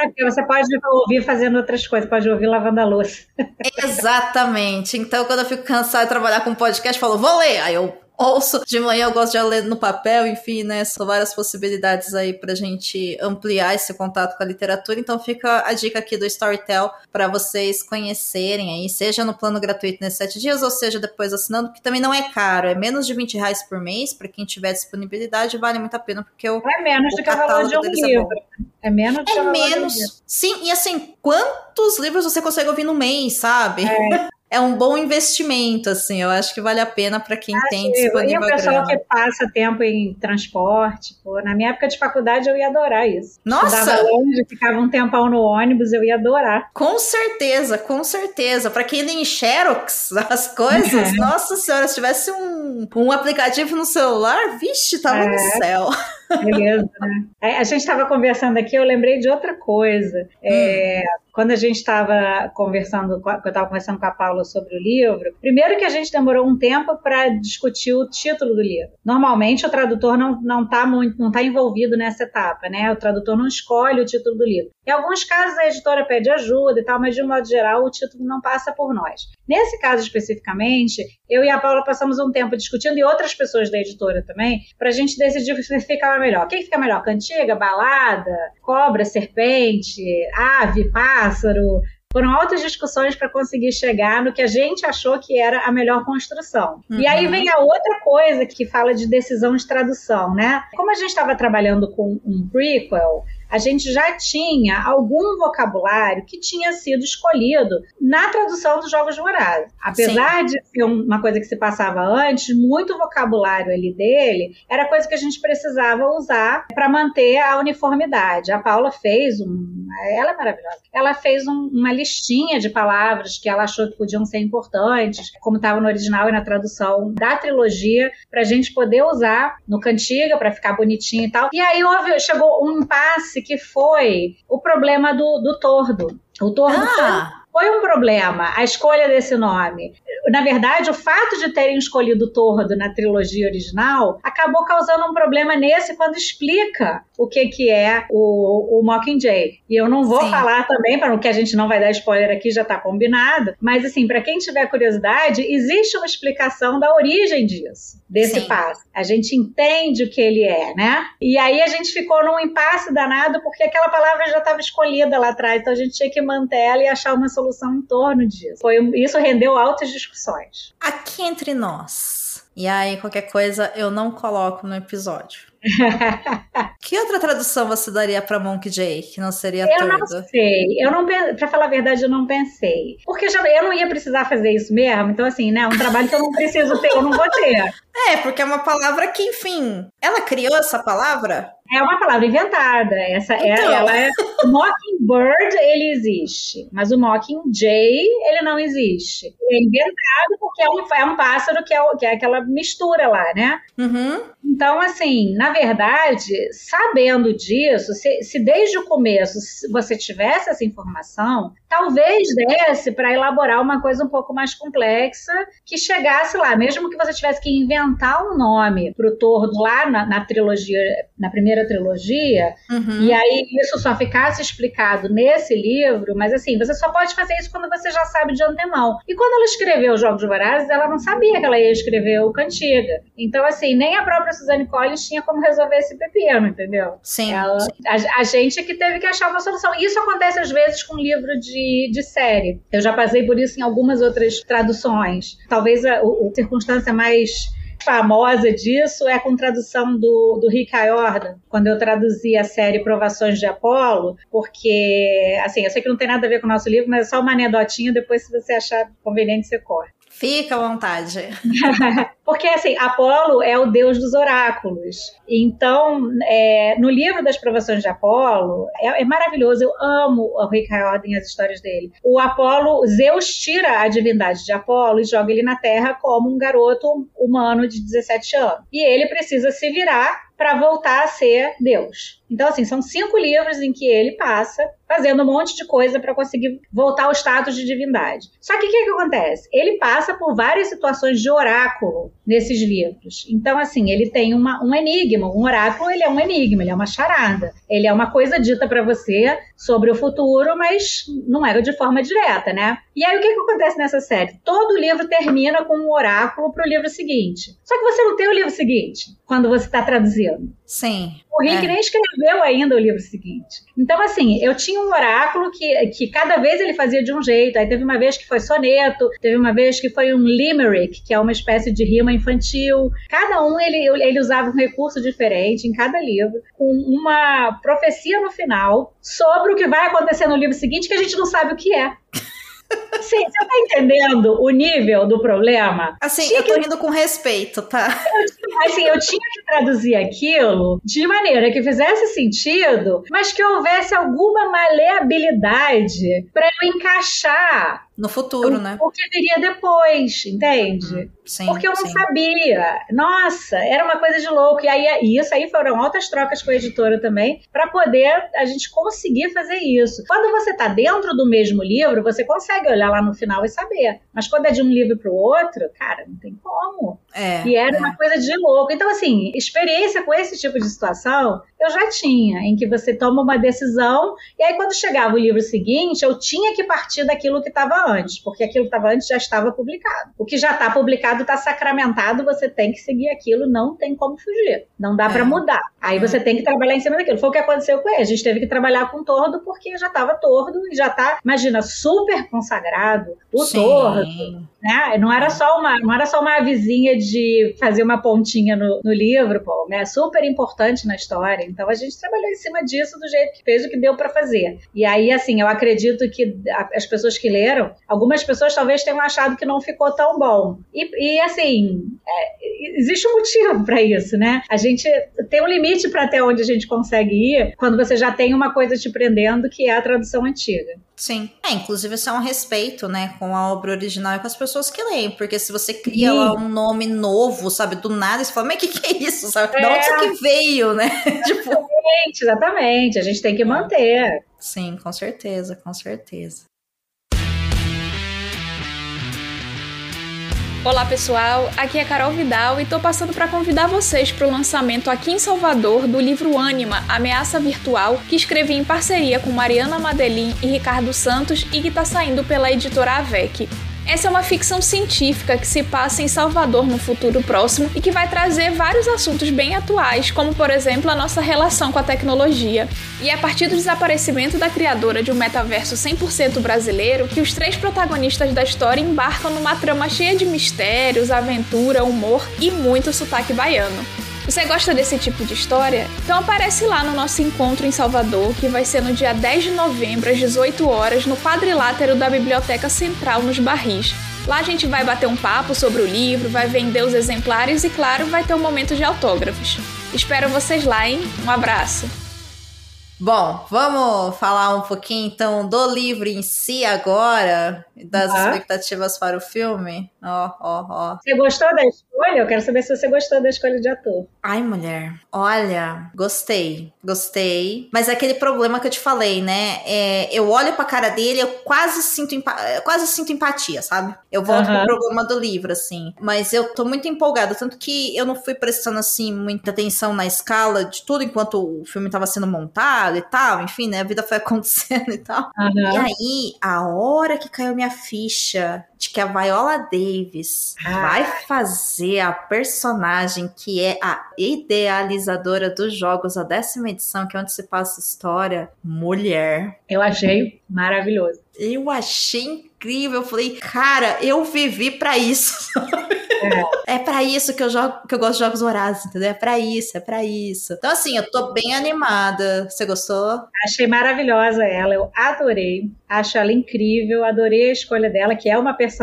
Speaker 4: É, porque você pode ouvir fazendo outras coisas, pode ouvir lavando a louça.
Speaker 3: Exatamente. Então, quando eu fico cansada de trabalhar com podcast, eu falo, vou ler. Aí eu ouço. De manhã eu gosto de ler no papel, enfim, né? São várias possibilidades aí pra gente ampliar esse contato com a literatura. Então fica a dica aqui do Storytel para vocês conhecerem aí, seja no plano gratuito nesses sete dias, ou seja depois assinando, que também não é caro, é menos de 20 reais por mês, para quem tiver disponibilidade, vale muito a pena, porque o.
Speaker 4: É menos do que o valor de um livro. É, é menos do que
Speaker 3: é menos. Sim, e assim, quantos livros você consegue ouvir no mês, sabe? É. <laughs> é um bom investimento, assim. Eu acho que vale a pena para quem ah, tem disponível.
Speaker 4: E o pessoal que passa tempo em transporte, pô, na minha época de faculdade eu ia adorar isso.
Speaker 3: Nossa!
Speaker 4: Estudava longe, ficava um tempão no ônibus, eu ia adorar.
Speaker 3: Com certeza, com certeza. Para quem nem Xerox <laughs> as coisas, é. nossa senhora, se tivesse um, um aplicativo no celular, vixe, tava é. no céu.
Speaker 4: Beleza, né? A gente estava conversando aqui, eu lembrei de outra coisa. É, hum quando a gente estava conversando, eu estava conversando com a Paula sobre o livro, primeiro que a gente demorou um tempo para discutir o título do livro. Normalmente o tradutor não não está muito, não tá envolvido nessa etapa, né? O tradutor não escolhe o título do livro. Em alguns casos a editora pede ajuda e tal, mas de um modo geral o título não passa por nós. Nesse caso especificamente, eu e a Paula passamos um tempo discutindo e outras pessoas da editora também, para a gente decidir o que ficava melhor. O que fica melhor? Cantiga, balada, cobra, serpente, ave, pássaro? Foram altas discussões para conseguir chegar no que a gente achou que era a melhor construção. Uhum. E aí vem a outra coisa que fala de decisão de tradução, né? Como a gente estava trabalhando com um prequel, a gente já tinha algum vocabulário que tinha sido escolhido na tradução dos Jogos Vorazes. Apesar Sim. de ser uma coisa que se passava antes, muito vocabulário ali dele era coisa que a gente precisava usar para manter a uniformidade. A Paula fez um. Ela é maravilhosa. Ela fez um, uma listinha de palavras que ela achou que podiam ser importantes, como estava no original e na tradução da trilogia, para a gente poder usar no Cantiga para ficar bonitinho e tal. E aí houve, chegou um impasse que foi o problema do, do tordo. O tordo ah foi um problema a escolha desse nome. Na verdade, o fato de terem escolhido o Tordo na trilogia original acabou causando um problema nesse quando explica o que, que é o, o Mockingjay. E eu não vou Sim. falar também, para o que a gente não vai dar spoiler aqui, já está combinado, mas assim, para quem tiver curiosidade, existe uma explicação da origem disso, desse Sim. passo. A gente entende o que ele é, né? E aí a gente ficou num impasse danado porque aquela palavra já estava escolhida lá atrás, então a gente tinha que manter ela e achar uma solução solução em torno disso. Foi, isso rendeu altas discussões.
Speaker 3: Aqui entre nós. E aí, qualquer coisa eu não coloco no episódio. <laughs> que outra tradução você daria para Monk J que não seria
Speaker 4: Eu não sei. Eu não para falar a verdade, eu não pensei. Porque já, eu não ia precisar fazer isso mesmo. Então assim, né, um trabalho que eu não preciso ter, eu não vou ter.
Speaker 3: É, porque é uma palavra que, enfim, ela criou essa palavra
Speaker 4: é uma palavra inventada. Essa é, então. ela é. O Mockingbird ele existe, mas o Mockingjay ele não existe. Ele é inventado porque é um, é um pássaro que é, que é aquela mistura lá, né?
Speaker 3: Uhum.
Speaker 4: Então, assim, na verdade, sabendo disso, se, se desde o começo você tivesse essa informação, talvez desse para elaborar uma coisa um pouco mais complexa que chegasse lá, mesmo que você tivesse que inventar um nome para o tordo lá na, na trilogia, na primeira trilogia, uhum. e aí isso só ficasse explicado nesse livro, mas assim, você só pode fazer isso quando você já sabe de antemão. E quando ela escreveu os Jogos Vorazes, ela não sabia que ela ia escrever o Cantiga. Então, assim, nem a própria Suzanne Collins tinha como resolver esse pepino, entendeu?
Speaker 3: Sim.
Speaker 4: Ela, a, a, gente que teve que achar uma solução. Isso acontece às vezes com livro de, de série. Eu já passei por isso em algumas outras traduções. Talvez a, a, circunstância mais famosa disso é com tradução do, do Rick Riordan, quando eu traduzi a série Provações de Apolo, porque, assim, eu sei que não tem nada a ver com o nosso livro, mas é só uma anedotinha, depois se você achar conveniente você corre.
Speaker 3: Fica à vontade. <laughs>
Speaker 4: Porque, assim, Apolo é o deus dos oráculos. Então, é, no livro das provações de Apolo, é, é maravilhoso. Eu amo o Rick Riordan e as histórias dele. O Apolo, Zeus tira a divindade de Apolo e joga ele na Terra como um garoto humano de 17 anos. E ele precisa se virar para voltar a ser Deus. Então, assim, são cinco livros em que ele passa fazendo um monte de coisa para conseguir voltar ao status de divindade. Só que o que, que acontece? Ele passa por várias situações de oráculo nesses livros. Então, assim, ele tem uma, um enigma. Um oráculo, ele é um enigma, ele é uma charada. Ele é uma coisa dita para você sobre o futuro, mas não é de forma direta, né? E aí, o que, que acontece nessa série? Todo livro termina com um oráculo para o livro seguinte. Só que você não tem o livro seguinte quando você está traduzindo.
Speaker 3: Sim.
Speaker 4: O Rick é. nem escreveu ainda o livro seguinte. Então, assim, eu tinha um oráculo que, que cada vez ele fazia de um jeito. Aí teve uma vez que foi soneto, teve uma vez que foi um limerick, que é uma espécie de rima infantil. Cada um ele, ele usava um recurso diferente em cada livro, com uma profecia no final sobre o que vai acontecer no livro seguinte que a gente não sabe o que é. Sim, você tá entendendo o nível do problema?
Speaker 3: Assim, tinha eu tô que... rindo com respeito, tá?
Speaker 4: Eu, assim, eu tinha que traduzir aquilo de maneira que fizesse sentido, mas que houvesse alguma maleabilidade para eu encaixar
Speaker 3: No futuro,
Speaker 4: o,
Speaker 3: né?
Speaker 4: O que viria depois, entende?
Speaker 3: Sim,
Speaker 4: Porque eu não
Speaker 3: sim.
Speaker 4: sabia. Nossa, era uma coisa de louco. E aí, isso aí foram altas trocas com a editora também, para poder a gente conseguir fazer isso. Quando você tá dentro do mesmo livro, você consegue olhar lá no final e saber. Mas quando é de um livro para o outro, cara, não tem como.
Speaker 3: É,
Speaker 4: E era
Speaker 3: é.
Speaker 4: uma coisa de louco. Então, assim, experiência com esse tipo de situação eu já tinha, em que você toma uma decisão, e aí quando chegava o livro seguinte, eu tinha que partir daquilo que estava antes, porque aquilo que estava antes já estava publicado. O que já está publicado está sacramentado, você tem que seguir aquilo, não tem como fugir. Não dá
Speaker 3: É.
Speaker 4: para mudar. Aí você tem que trabalhar em cima daquilo. Foi o que aconteceu com ele. A gente teve que trabalhar com tordo porque já estava tordo e já está, imagina, super consagrado. O
Speaker 3: Sim.
Speaker 4: tordo, né? Não era só uma, não era só uma vizinha de fazer uma pontinha no, no livro, pô, né? Super importante na história. Então a gente trabalhou em cima disso do jeito que fez o que deu para fazer. E aí, assim, eu acredito que as pessoas que leram, algumas pessoas talvez tenham achado que não ficou tão bom. E, e, assim, é, existe um motivo para isso, né? A gente tem um limite para até onde a gente consegue ir quando você já tem uma coisa te prendendo que é a tradução antiga.
Speaker 3: Sim. É, inclusive isso é um respeito, né, com a obra original e com as pessoas que leem. Porque se você cria
Speaker 4: Sim.
Speaker 3: lá um nome novo, sabe, do nada, você fala, mas o que, que é isso? Sabe? De onde isso aqui veio, né? <laughs> tipo.
Speaker 4: Exatamente, exatamente. A gente tem que manter.
Speaker 3: Sim, com certeza, com certeza.
Speaker 5: Olá pessoal, aqui é Carol Vidal e tô passando para convidar vocês para o lançamento aqui em Salvador do livro Ânima, Ameaça Virtual, que escrevi em parceria com Mariana Madelin e Ricardo Santos e que está saindo pela editora Avec. Essa é uma ficção científica que se passa em Salvador no futuro próximo e que vai trazer vários assuntos bem atuais, como por exemplo a nossa relação com a tecnologia. E é a partir do desaparecimento da criadora de um metaverso 100% brasileiro que os três protagonistas da história embarcam numa trama cheia de mistérios, aventura, humor e muito sotaque baiano. Você gosta desse tipo de história? Então aparece lá no nosso encontro em Salvador, que vai ser no dia 10 de novembro, às 18 horas, no quadrilátero da Biblioteca Central, nos Barris. Lá a gente vai bater um papo sobre o livro, vai vender os exemplares e, claro, vai ter um momento de autógrafos. Espero vocês lá, hein? Um abraço!
Speaker 3: Bom, vamos falar um pouquinho então do livro em si agora, das expectativas para o filme. Ó, ó, ó.
Speaker 4: Você gostou da escolha? Eu quero saber se você gostou da escolha de ator.
Speaker 3: Ai, mulher, olha, gostei, gostei. Mas é aquele problema que eu te falei, né? É, eu olho pra cara dele, eu quase sinto, quase sinto empatia, sabe? Eu volto
Speaker 4: Aham.
Speaker 3: pro problema do livro, assim. Mas eu tô muito empolgada, tanto que eu não fui prestando, assim, muita atenção na escala de tudo enquanto o filme tava sendo montado e tal. Enfim, né? A vida foi <laughs> acontecendo e tal. E
Speaker 4: Aham.
Speaker 3: aí, a hora que caiu minha ficha de que a Viola Davis
Speaker 4: Ah.
Speaker 3: vai fazer a personagem que é a idealizadora dos jogos, a décima edição, que é onde se passa a história, mulher.
Speaker 4: Eu achei maravilhoso.
Speaker 3: Eu achei incrível. Eu falei, cara, eu vivi pra isso. É pra isso que eu jogo, que eu gosto de jogos vorazes, entendeu? É pra isso, é pra isso. Então, assim, eu tô bem animada. Você gostou?
Speaker 4: Achei maravilhosa ela, eu adorei. Acho ela incrível, adorei a escolha dela, que é uma personagem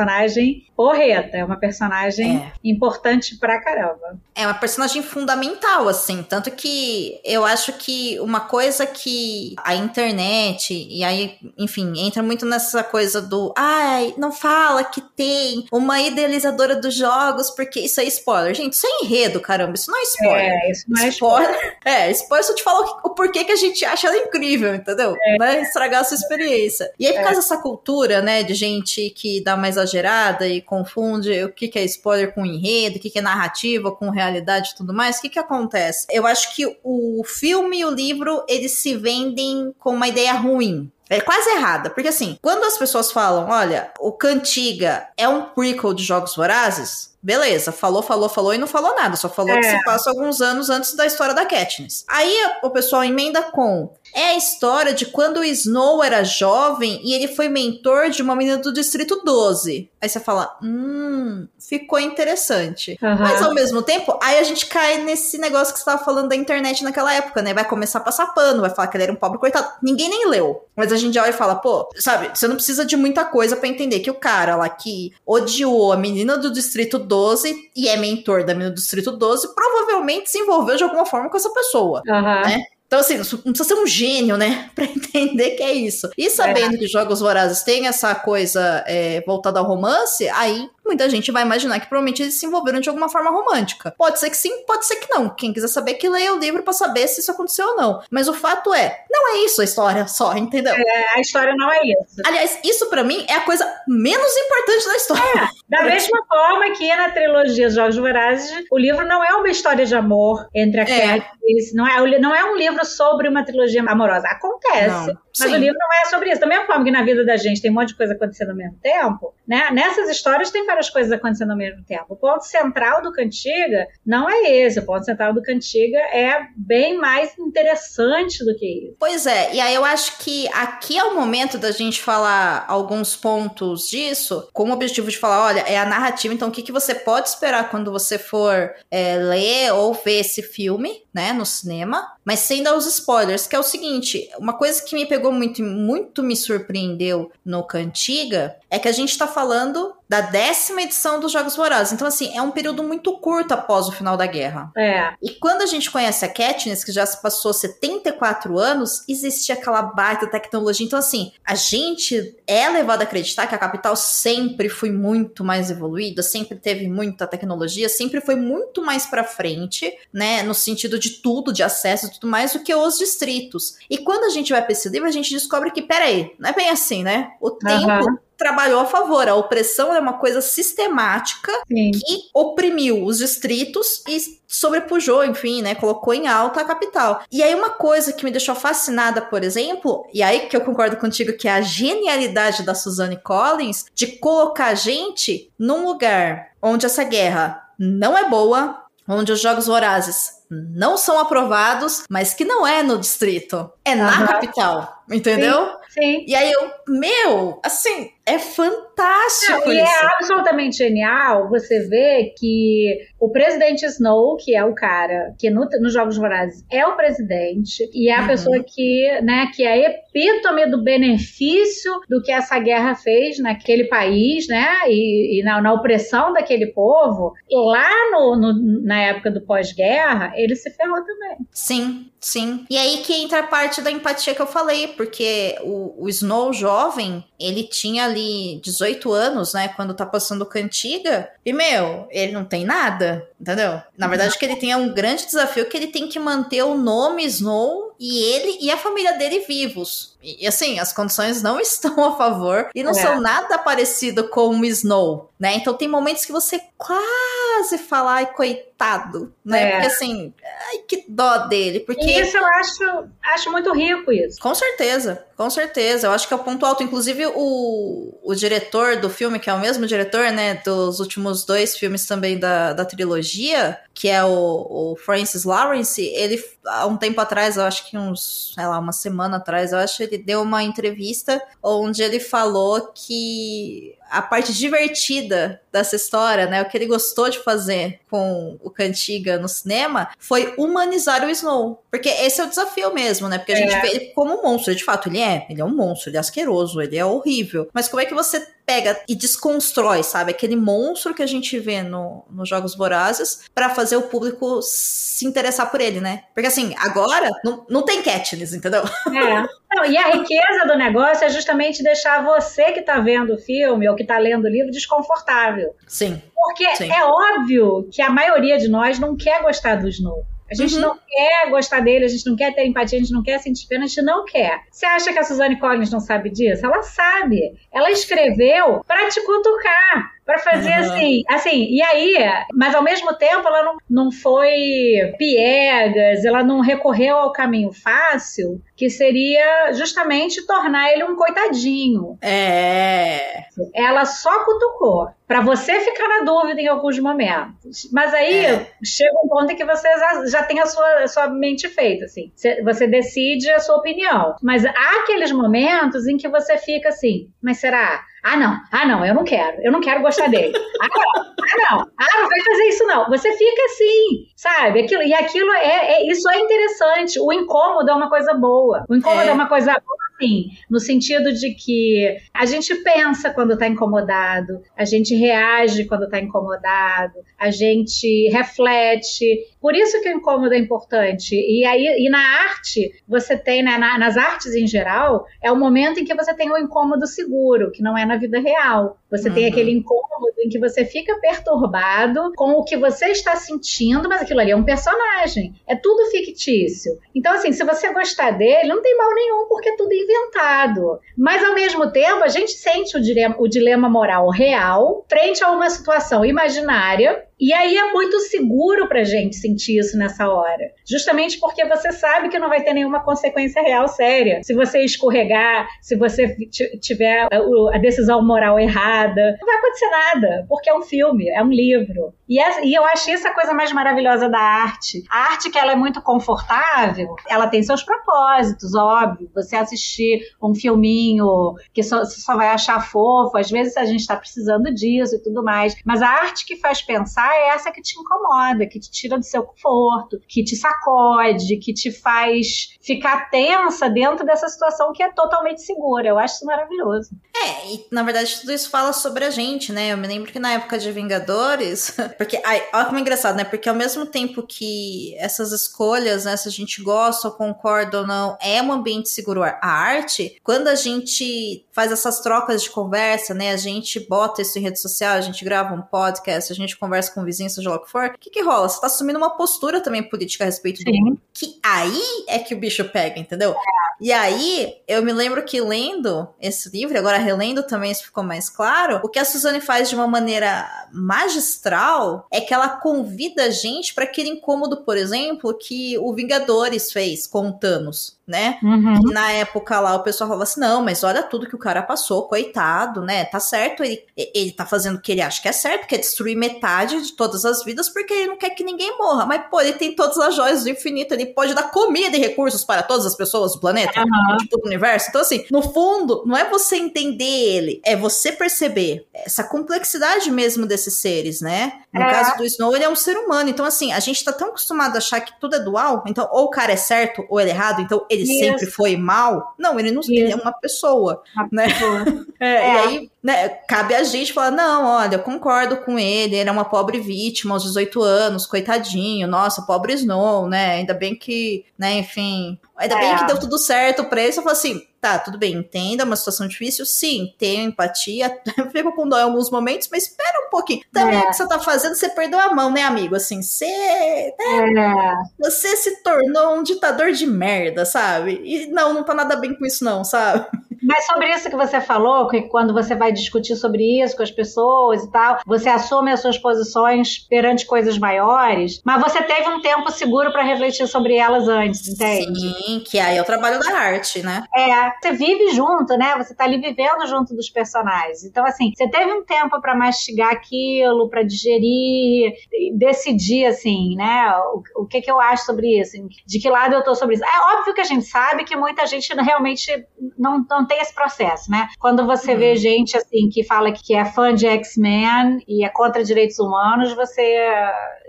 Speaker 4: porreta, é uma personagem
Speaker 3: É.
Speaker 4: importante pra caramba.
Speaker 3: É uma personagem fundamental, assim. Tanto que eu acho que uma coisa que a internet, e aí, enfim, entra muito nessa coisa do ai, não fala que tem uma idealizadora dos jogos, porque isso é spoiler. Gente, isso é enredo, caramba. Isso não é spoiler.
Speaker 4: É, isso não é
Speaker 3: spoiler. <laughs> É, spoiler só te falar o, o porquê que a gente acha ela incrível, entendeu? Vai estragar a sua experiência. E aí, por causa dessa cultura, né, de gente que dá uma exagerada e confunde o que, que é spoiler com enredo, o que, que é narrativa com realidade e tudo mais, o que, que acontece? Eu acho que o filme e o livro, eles se vendem com uma ideia ruim. É quase errada, porque assim, quando as pessoas falam, olha, o Cantiga é um prequel de Jogos Vorazes, beleza, falou, falou, falou e não falou nada, só falou
Speaker 4: É.
Speaker 3: que se passa alguns anos antes da história da Katniss. Aí o pessoal emenda com é a história de quando o Snow era jovem e ele foi mentor de uma menina do Distrito 12. Aí você fala, hum, ficou interessante.
Speaker 4: Aham.
Speaker 3: Mas ao mesmo tempo, aí a gente cai nesse negócio que você tava falando da internet naquela época, né? Vai começar a passar pano, vai falar que ele era um pobre coitado. Ninguém nem leu. Mas a gente olha e fala, pô, sabe, você não precisa de muita coisa pra entender que o cara lá que odiou a menina do Distrito 12 e é mentor da menina do Distrito 12, provavelmente se envolveu de alguma forma com essa pessoa.
Speaker 4: Aham.
Speaker 3: né? Então, assim, não precisa ser um gênio, né? <laughs> Pra entender que é isso. E sabendo é. que Jogos Vorazes tem essa coisa é, voltada ao romance, aí muita gente vai imaginar que provavelmente eles se envolveram de alguma forma romântica. Pode ser que sim, pode ser que não. Quem quiser saber que leia o livro para saber se isso aconteceu ou não. Mas o fato é, não é isso a história só, entendeu?
Speaker 4: É, a história não é isso.
Speaker 3: Aliás, isso para mim é a coisa menos importante da história. É,
Speaker 4: da <laughs> mesma forma que na trilogia Jogos Vorazes, o livro não é uma história de amor entre a é. Katniss, não é, não é um livro sobre uma trilogia amorosa. Acontece. Não. Mas Sim. o livro não é sobre isso. Da mesma forma que na vida da gente tem um monte de coisa acontecendo ao mesmo tempo, né? Nessas histórias tem várias coisas acontecendo ao mesmo tempo. O ponto central do Cantiga não é esse. O ponto central do Cantiga é bem mais interessante do que isso.
Speaker 3: Pois é, e aí eu acho que aqui é o momento da gente falar alguns pontos disso, com o objetivo de falar: olha, é a narrativa, então o que, que você pode esperar quando você for é, ler ou ver esse filme, né, no cinema, mas sem dar os spoilers, que é o seguinte: uma coisa que me pegou muito, muito me surpreendeu no Cantiga é que a gente tá falando da décima edição dos Jogos Vorazes. Então, assim, é um período muito curto após o final da guerra.
Speaker 4: É.
Speaker 3: E quando a gente conhece a Katniss, que já se passou 74 anos, existia aquela baita tecnologia. Então, assim, a gente é levado a acreditar que a capital sempre foi muito mais evoluída, sempre teve muita tecnologia, sempre foi muito mais para frente, né, no sentido de tudo, de acesso e tudo mais, do que os distritos. E quando a gente vai para esse livro, a gente descobre que, peraí, não é bem assim, né? O tempo uhum trabalhou a favor. A opressão é uma coisa sistemática Sim. que oprimiu os distritos e sobrepujou, enfim, né, colocou em alta a capital. E aí uma coisa que me deixou fascinada, por exemplo, e aí que eu concordo contigo que é a genialidade da Suzanne Collins de colocar a gente num lugar onde essa guerra não é boa, onde os jogos vorazes não são aprovados, mas que não é no distrito, é na uhum. capital, entendeu?
Speaker 4: Sim. Sim.
Speaker 3: E aí eu, meu, assim, é fantástico
Speaker 4: Não, e é absolutamente genial você ver que o presidente Snow, que é o cara que no, nos Jogos Vorazes é o presidente, e é a uhum. pessoa que, né, que é a epítome do benefício do que essa guerra fez naquele país, né, e, e na, na, opressão daquele povo, lá no, no na época do pós-guerra, ele se ferrou também.
Speaker 3: Sim, sim. E aí que entra a parte da empatia que eu falei, porque o, o Snow jovem, ele tinha ali 18 anos, né, quando tá passando Cantiga, e, meu, ele não tem nada, entendeu? Na verdade, que ele tem um grande desafio que ele tem que manter o nome Snow e ele e a família dele vivos. E, assim, as condições não <laughs> estão a favor e não é. são nada parecido com o Snow, né? Então tem momentos que você quase fala, ai, coitado, né? É. Porque assim, ai, que dó dele. Porque...
Speaker 4: Isso eu acho, acho muito rico isso.
Speaker 3: Com certeza, com certeza. Eu acho que é o ponto alto. Inclusive, o, o diretor do filme, que é o mesmo diretor, né, dos últimos dois filmes também da, da trilogia, que é o, o Francis Lawrence, ele, há um tempo atrás, eu acho que uns, sei lá, uma semana atrás, eu acho, ele deu uma entrevista onde ele falou que a parte divertida dessa história, né? O que ele gostou de fazer com o Cantiga no cinema foi humanizar o Snow. Porque esse é o desafio mesmo, né? Porque a é. gente vê ele como um monstro. De fato, ele é. Ele é um monstro, ele é asqueroso, ele é horrível. Mas como é que você pega e desconstrói, sabe? Aquele monstro que a gente vê no, nos Jogos Vorazes para fazer o público se interessar por ele, né? Porque assim, agora não, não tem Katniss, entendeu?
Speaker 4: É. Não, e a riqueza do negócio é justamente deixar você que tá vendo o filme ou que tá lendo o livro desconfortável.
Speaker 3: Sim.
Speaker 4: Porque
Speaker 3: sim.
Speaker 4: é óbvio que a maioria de nós não quer gostar do Snow. A gente uhum. não quer gostar dele, a gente não quer ter empatia, a gente não quer sentir pena, a gente não quer. Você acha que a Suzanne Collins não sabe disso? Ela sabe. Ela escreveu para te cutucar para fazer uhum. assim, assim, e aí, mas ao mesmo tempo ela não, não foi piegas, ela não recorreu ao caminho fácil, que seria justamente tornar ele um coitadinho.
Speaker 3: É.
Speaker 4: Ela só cutucou para você ficar na dúvida em alguns momentos. Mas aí é. chega um ponto em que você já, já tem a sua, a sua mente feita, assim. Você decide a sua opinião. Mas há aqueles momentos em que você fica assim, mas será? Ah, não. Ah, não, eu não quero. Eu não quero gostar dele. Ah, não. Ah, não. Ah, não vai fazer isso, não. Você fica assim, sabe? Aquilo, e aquilo é, é Isso é interessante. O incômodo é uma coisa boa. O incômodo é, é uma coisa boa assim, no sentido de que a gente pensa quando está incomodado, a gente reage quando está incomodado, a gente reflete. Por isso que o incômodo é importante. E aí, e na arte, você tem, né, na, nas artes em geral, é o momento em que você tem o um incômodo seguro, que não é na vida real. Você uhum. tem aquele incômodo em que você fica perturbado com o que você está sentindo, mas aquilo ali é um personagem. É tudo fictício. Então, assim, se você gostar dele, não tem mal nenhum, porque é tudo inventado. Mas, ao mesmo tempo, a gente sente o dilema, o dilema moral real frente a uma situação imaginária e aí é muito seguro pra gente sentir isso nessa hora. Justamente porque você sabe que não vai ter nenhuma consequência real séria. Se você escorregar, se você tiver a decisão moral errada, não vai acontecer nada, porque é um filme, é um livro. E, é, e eu achei essa coisa mais maravilhosa da arte. A arte que ela é muito confortável, ela tem seus propósitos, óbvio. Você assistir um filminho que só, você só vai achar fofo, às vezes a gente está precisando disso e tudo mais. Mas a arte que faz pensar é essa que te incomoda, que te tira do seu conforto, que te sacode, que te faz ficar tensa dentro dessa situação que é totalmente segura. Eu acho isso maravilhoso.
Speaker 3: É, e na verdade tudo isso fala sobre a gente, né? Eu me lembro que na época de Vingadores, <laughs> porque, ai, olha como é engraçado, né? Porque ao mesmo tempo que essas escolhas, né, se a gente gosta ou concorda ou não, é um ambiente seguro a arte, quando a gente faz essas trocas de conversa, né? A gente bota isso em rede social, a gente grava um podcast, a gente conversa com com vizinho, seja lá o que for, o que, que rola? Você tá assumindo uma postura também política a respeito Sim. do. Que aí é que o bicho pega, entendeu? E aí, eu me lembro que lendo esse livro, agora relendo também isso ficou mais claro, o que a Suzane faz de uma maneira magistral é que ela convida a gente para aquele incômodo, por exemplo, que o Vingadores fez com o Thanos né? Uhum. na época lá o pessoal falava assim: não, mas olha tudo que o cara passou, coitado, né? Tá certo, ele, ele tá fazendo o que ele acha que é certo, que é destruir metade de todas as vidas, porque ele não quer que ninguém morra. Mas, pô, ele tem todas as joias do infinito, ele pode dar comida e recursos para todas as pessoas do planeta, uhum. de todo o universo. Então, assim, no fundo, não é você entender ele, é você perceber essa complexidade mesmo desses seres, né? No é. caso do Snow, ele é um ser humano. Então, assim, a gente tá tão acostumado a achar que tudo é dual, então, ou o cara é certo ou ele é errado, então ele ele sempre foi mal. Não, ele não ele é uma pessoa, uma né? Pessoa. É, <laughs> é. E aí, né, cabe a gente falar, não, olha, eu concordo com ele, ele é uma pobre vítima aos 18 anos, coitadinho, nossa, pobre Snow, né? Ainda bem que, né, enfim, ainda é. bem que deu tudo certo pra ele. Eu falo assim, tá, tudo bem, entenda, é uma situação difícil, sim, tenho empatia, <laughs> fico com dó em alguns momentos, mas espera um pouquinho. Também é. o que você tá fazendo, você perdeu a mão, né, amigo? Assim, você. Né, é. Você se tornou um ditador de merda, sabe? E não, não tá nada bem com isso, não, sabe?
Speaker 4: Mas sobre isso que você falou, que quando você vai discutir sobre isso com as pessoas e tal, você assume as suas posições perante coisas maiores, mas você teve um tempo seguro para refletir sobre elas antes, entende?
Speaker 3: Sim, que aí é o trabalho da arte, né?
Speaker 4: É, você vive junto, né? Você tá ali vivendo junto dos personagens. Então, assim, você teve um tempo para mastigar aquilo, para digerir, decidir, assim, né? O, o que que eu acho sobre isso? De que lado eu tô sobre isso? É óbvio que a gente sabe que muita gente realmente não, não tem esse processo, né? Quando você uhum. vê gente assim que fala que é fã de X-Men e é contra direitos humanos, você,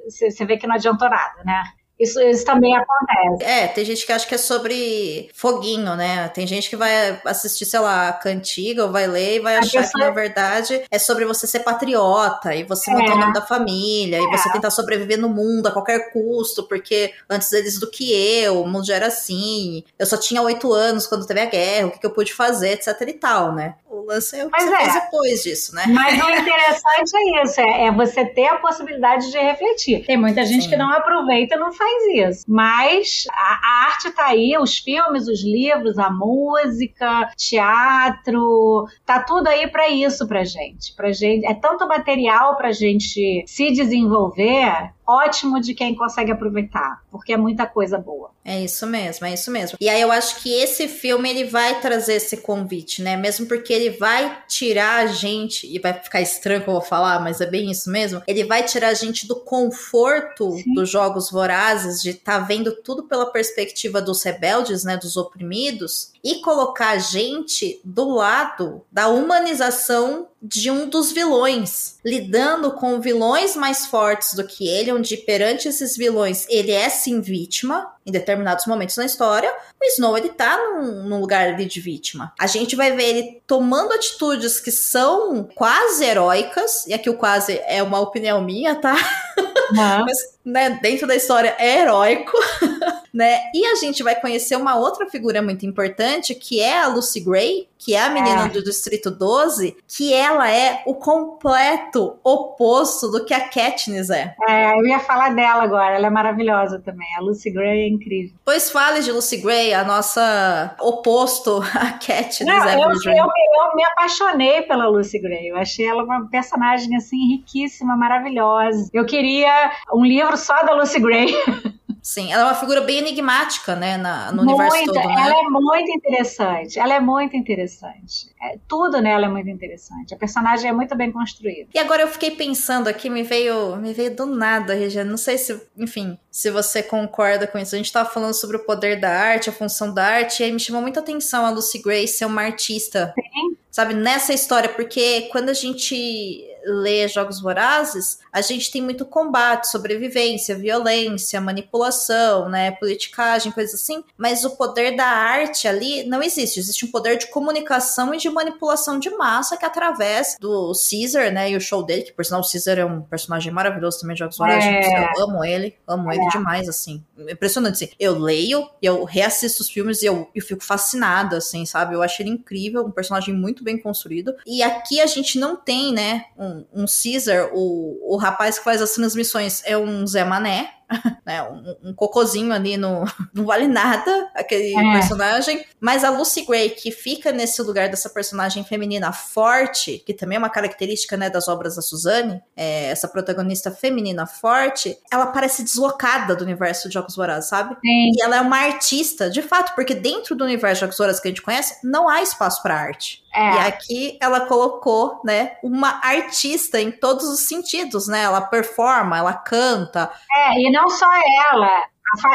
Speaker 4: você vê que não adiantou nada, né? Isso, isso também acontece.
Speaker 3: É, tem gente que acha que é sobre foguinho, né? Tem gente que vai assistir, sei lá, cantiga ou vai ler e vai a achar pessoa... que, na verdade, é sobre você ser patriota e você é. manter o nome da família é. e você tentar sobreviver no mundo a qualquer custo, porque antes eles do que eu, o mundo já era assim. Eu só tinha oito anos quando teve a guerra, o que, que eu pude fazer, etc e tal, né? O lance é o que Mas você é. fez depois disso, né?
Speaker 4: Mas o <laughs> interessante é isso, é, é, você ter a possibilidade de refletir. Tem muita gente Sim. que não aproveita e não faz faz isso. Mas a, a arte tá aí, os filmes, os livros, a música, teatro, tá tudo aí para isso pra gente. Pra gente. É tanto material pra gente se desenvolver ótimo de quem consegue aproveitar, porque é muita coisa boa.
Speaker 3: É isso mesmo, é isso mesmo. E aí eu acho que esse filme ele vai trazer esse convite, né? Mesmo porque ele vai tirar a gente, e vai ficar estranho que eu vou falar, mas é bem isso mesmo. Ele vai tirar a gente do conforto Sim. dos jogos vorazes, de estar tá vendo tudo pela perspectiva dos rebeldes, né? Dos oprimidos, e colocar a gente do lado da humanização de um dos vilões, lidando com vilões mais fortes do que ele, onde perante esses vilões ele é sim vítima em determinados momentos na história. O Snow ele tá num, num lugar ali de vítima. A gente vai ver ele tomando atitudes que são quase heróicas, e aqui o quase é uma opinião minha, tá? <laughs> Mas, né, dentro da história é heróico. <laughs> né? E a gente vai conhecer uma outra figura muito importante, que é a Lucy Gray, que é a menina é. do Distrito 12, que ela é o completo oposto do que a Katniss é.
Speaker 4: É, eu ia falar dela agora, ela é maravilhosa também. A Lucy Gray é incrível.
Speaker 3: Pois fale de Lucy Gray, a nossa oposto <laughs> a Katniss
Speaker 4: Não, eu, eu, eu, me apaixonei pela Lucy Gray. Eu achei ela uma personagem assim riquíssima, maravilhosa. Eu queria um livro só da Lucy Gray. <laughs>
Speaker 3: Sim, ela é uma figura bem enigmática, né, na, no universo todo, né?
Speaker 4: Ela é muito interessante, ela é muito interessante. É, tudo nela é muito interessante. A personagem é muito bem construída.
Speaker 3: E agora eu fiquei pensando aqui, me veio, me veio do nada, Regina. Não sei se, enfim, se você concorda com isso. A gente tava falando sobre o poder da arte, a função da arte, e aí me chamou muita atenção a Lucy Gray ser uma artista. Sim. Sabe, nessa história, porque quando a gente lê Jogos Vorazes, a gente tem muito combate, sobrevivência, violência, manipulação, né, politicagem, coisas assim, mas o poder da arte ali não existe. Existe um poder de comunicação e de manipulação de massa que através do Caesar, né, e o show dele, que por sinal o Caesar é um personagem maravilhoso também de Jogos Vorazes, é. eu amo ele, amo é. ele demais, assim. Impressionante, assim. Eu leio, eu reassisto os filmes e eu, eu fico fascinada, assim, sabe? Eu acho ele incrível, um personagem muito bem construído. E aqui a gente não tem, né, um um, Caesar, o, o rapaz que faz as transmissões é um Zé Mané, <laughs> né, um, um cocozinho ali no <laughs> não vale nada aquele é. personagem, mas a Lucy Gray que fica nesse lugar dessa personagem feminina forte, que também é uma característica né, das obras da Suzanne, é, essa protagonista feminina forte, ela parece deslocada do universo de Jogos Vorazes, sabe? Sim. E ela é uma artista, de fato, porque dentro do universo de Jogos Vorazes que a gente conhece, não há espaço para arte. É. E aqui ela colocou, né, uma artista em todos os sentidos, né? Ela performa, ela canta.
Speaker 4: É, e não só ela,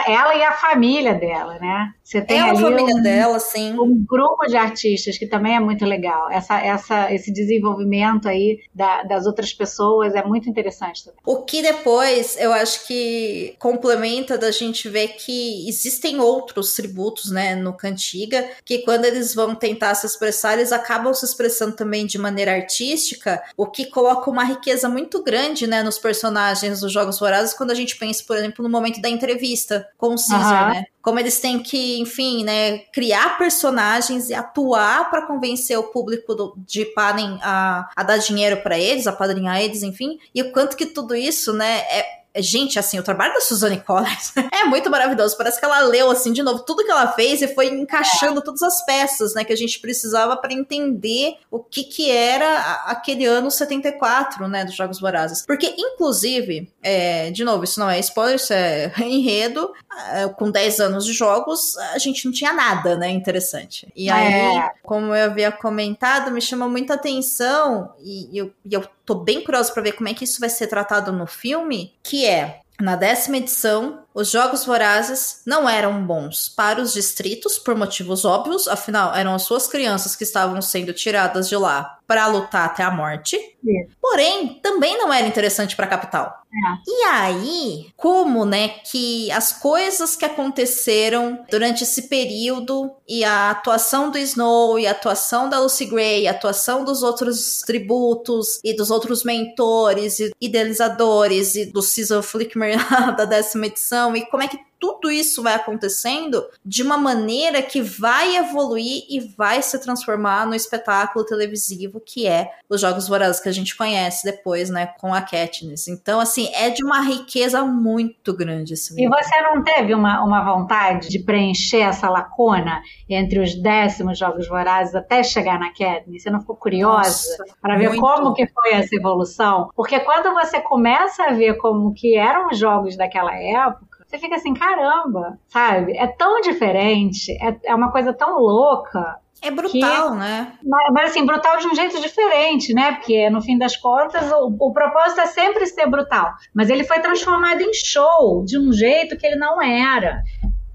Speaker 4: ela e a família dela, né?
Speaker 3: Você tem é a família um, dela, sim.
Speaker 4: Um grupo de artistas que também é muito legal. Essa, essa, esse desenvolvimento aí da, das outras pessoas é muito interessante também.
Speaker 3: O que depois eu acho que complementa da gente ver que existem outros tributos, né, no Cantiga, que quando eles vão tentar se expressar, eles acabam se expressando também de maneira artística, o que coloca uma riqueza muito grande, né, nos personagens dos Jogos Vorazes, quando a gente pensa, por exemplo, no momento da entrevista com o Caesar, uhum. né? Como eles têm que, enfim, né, criar personagens e atuar para convencer o público do, de Panem a, a dar dinheiro para eles, a padrinhar eles, enfim, e o quanto que tudo isso, né, é, Gente, assim, o trabalho da Suzanne Collins <laughs> é muito maravilhoso. Parece que ela leu, assim, de novo, tudo que ela fez e foi encaixando todas as peças, né, que a gente precisava para entender o que que era aquele ano 74, né, dos Jogos Vorazes. Porque, inclusive, é, de novo, isso não é spoiler, isso é <laughs> enredo, é, com 10 anos de jogos, a gente não tinha nada, né, interessante. E aí, é. como eu havia comentado, me chama muita atenção e eu, e eu tô bem curiosa para ver como é que isso vai ser tratado no filme, que é na décima edição, os Jogos Vorazes não eram bons para os distritos, por motivos óbvios, afinal, eram as suas crianças que estavam sendo tiradas de lá para lutar até a morte. É. Porém, também não era interessante para a capital. É. E aí, como, né, que as coisas que aconteceram durante esse período e a atuação do Snow e a atuação da Lucy Gray, a atuação dos outros tributos e dos outros mentores e idealizadores e do Caesar Flickmer <laughs> da décima edição e como é que tudo isso vai acontecendo de uma maneira que vai evoluir e vai se transformar no espetáculo televisivo que é os Jogos Vorazes que a gente conhece depois, né, com a Katniss. Então, assim, é de uma riqueza muito grande esse
Speaker 4: livro. E você não teve uma, uma vontade de preencher essa lacuna entre os décimos Jogos Vorazes até chegar na Katniss? Você não ficou curiosa para ver muito. como que foi essa evolução? Porque quando você começa a ver como que eram os jogos daquela época, você fica assim, caramba, sabe? É tão diferente, é, é uma coisa tão louca.
Speaker 3: É brutal, que, né?
Speaker 4: Mas, mas, assim, brutal de um jeito diferente, né? Porque no fim das contas o, o propósito é sempre ser brutal. Mas ele foi transformado em show de um jeito que ele não era.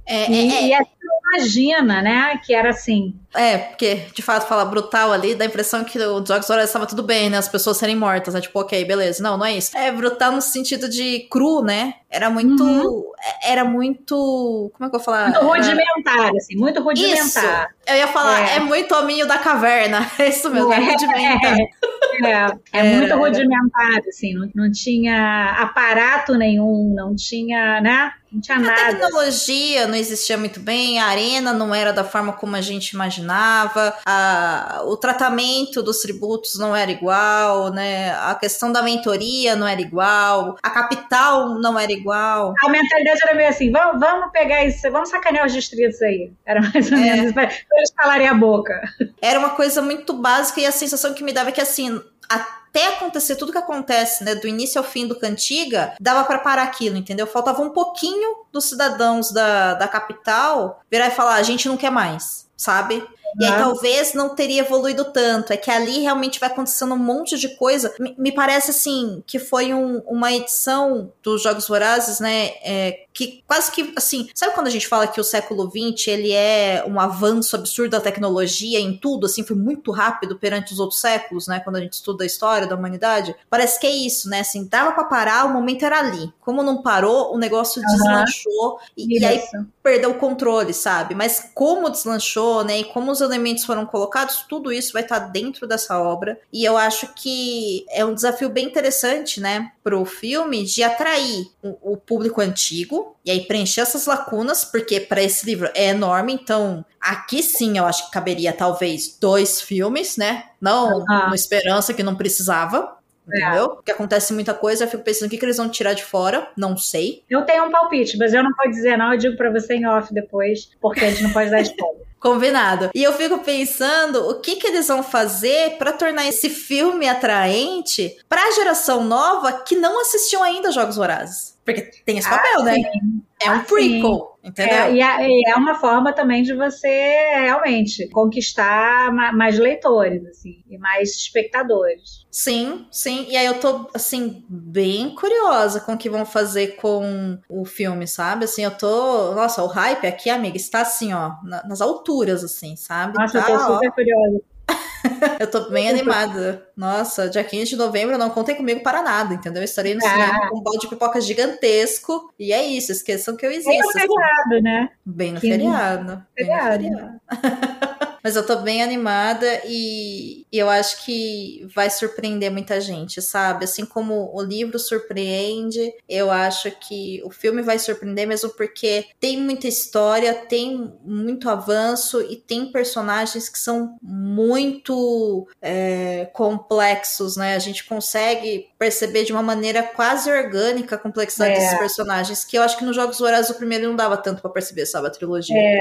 Speaker 3: É,
Speaker 4: e,
Speaker 3: é, é.
Speaker 4: e imagina, né? Que era assim.
Speaker 3: É, porque de fato fala brutal ali, dá a impressão que o Jogos Vorazes estava tudo bem, né? As pessoas serem mortas, né? Tipo, ok, beleza. Não, não é isso. É brutal no sentido de cru, né? Era muito. Uhum. Era muito. Como é que eu vou falar?
Speaker 4: Muito rudimentar, era... assim, muito rudimentar.
Speaker 3: Isso. Eu ia falar, é, é muito hominho da caverna. <laughs> É isso mesmo, é, é rudimentar.
Speaker 4: É, é, <laughs> muito rudimentar, assim, não, não tinha aparato nenhum, não tinha, né? Não tinha
Speaker 3: a
Speaker 4: nada.
Speaker 3: A tecnologia não existia muito bem, a arena não era da forma como a gente imaginava, a, o tratamento dos tributos não era igual, né? A questão da mentoria não era igual, a capital não era igual.
Speaker 4: A mentalidade era meio assim: vamos, vamos pegar isso, vamos sacanear os distritos aí. Era mais ou é. menos <laughs> para eles calarem a boca.
Speaker 3: Era uma coisa muito básica e a sensação que me dava é que assim. Até acontecer tudo que acontece, né, do início ao fim do Cantiga, dava para parar aquilo, entendeu? Faltava um pouquinho dos cidadãos da, da capital virar e falar: a gente não quer mais, sabe? E aí talvez não teria evoluído tanto. É que ali realmente vai acontecendo um monte de coisa. Me, me parece assim que foi um, uma edição dos Jogos Vorazes, né? É, que quase que assim, sabe quando a gente fala que o século XX ele é um avanço absurdo da tecnologia em tudo, assim, foi muito rápido perante os outros séculos, né? Quando a gente estuda a história da humanidade, parece que é isso, né? Assim, dava para parar, o momento era ali. Como não parou, o negócio deslanchou e, e, aí perdeu o controle, sabe? Mas como deslanchou, né? E como os elementos foram colocados, tudo isso vai estar tá dentro dessa obra. E eu acho que é um desafio bem interessante, né, pro filme de atrair o, o público antigo e aí preencher essas lacunas, porque para esse livro é enorme, então aqui sim eu acho que caberia talvez dois filmes, né? Não uhum. uma esperança que não precisava, Entendeu? É. Porque acontece muita coisa, eu fico pensando o que, que eles vão tirar de fora, não sei.
Speaker 4: Eu tenho um palpite, mas eu não posso dizer não, eu digo para você em off depois, porque a gente não pode dar spoiler. <laughs>
Speaker 3: Combinado. E eu fico pensando o que, que eles vão fazer para tornar esse filme atraente para a geração nova que não assistiu ainda Jogos Vorazes. Porque tem esse papel, ah, né? Sim. É um prequel, entendeu?
Speaker 4: É, e, é, é, uma forma também de você realmente conquistar mais leitores, assim, e mais espectadores.
Speaker 3: Sim, sim. E aí eu tô, assim, bem curiosa com o que vão fazer com o filme, sabe? Assim, eu tô. Nossa, o hype aqui, amiga, está assim, ó, nas alturas, assim, sabe?
Speaker 4: Nossa,
Speaker 3: tá,
Speaker 4: eu tô super ó. curiosa. <laughs>
Speaker 3: eu tô bem animada. Nossa, dia 15 de novembro não contem comigo para nada, entendeu? Eu estarei no ah. cinema com um balde de pipoca gigantesco. E é isso, esqueçam que eu existo. Bem
Speaker 4: no feriado, né?
Speaker 3: Bem no feriado. feriado. Bem no feriado. <laughs> Mas eu tô bem animada e, eu acho que vai surpreender muita gente, sabe? Assim como o livro surpreende, eu acho que o filme vai surpreender mesmo porque tem muita história, tem muito avanço e tem personagens que são muito é, complexos, né? A gente consegue perceber de uma maneira quase orgânica a complexidade é. desses personagens, que eu acho que nos Jogos Vorazes o primeiro não dava tanto para perceber, sabe? A trilogia.
Speaker 4: É,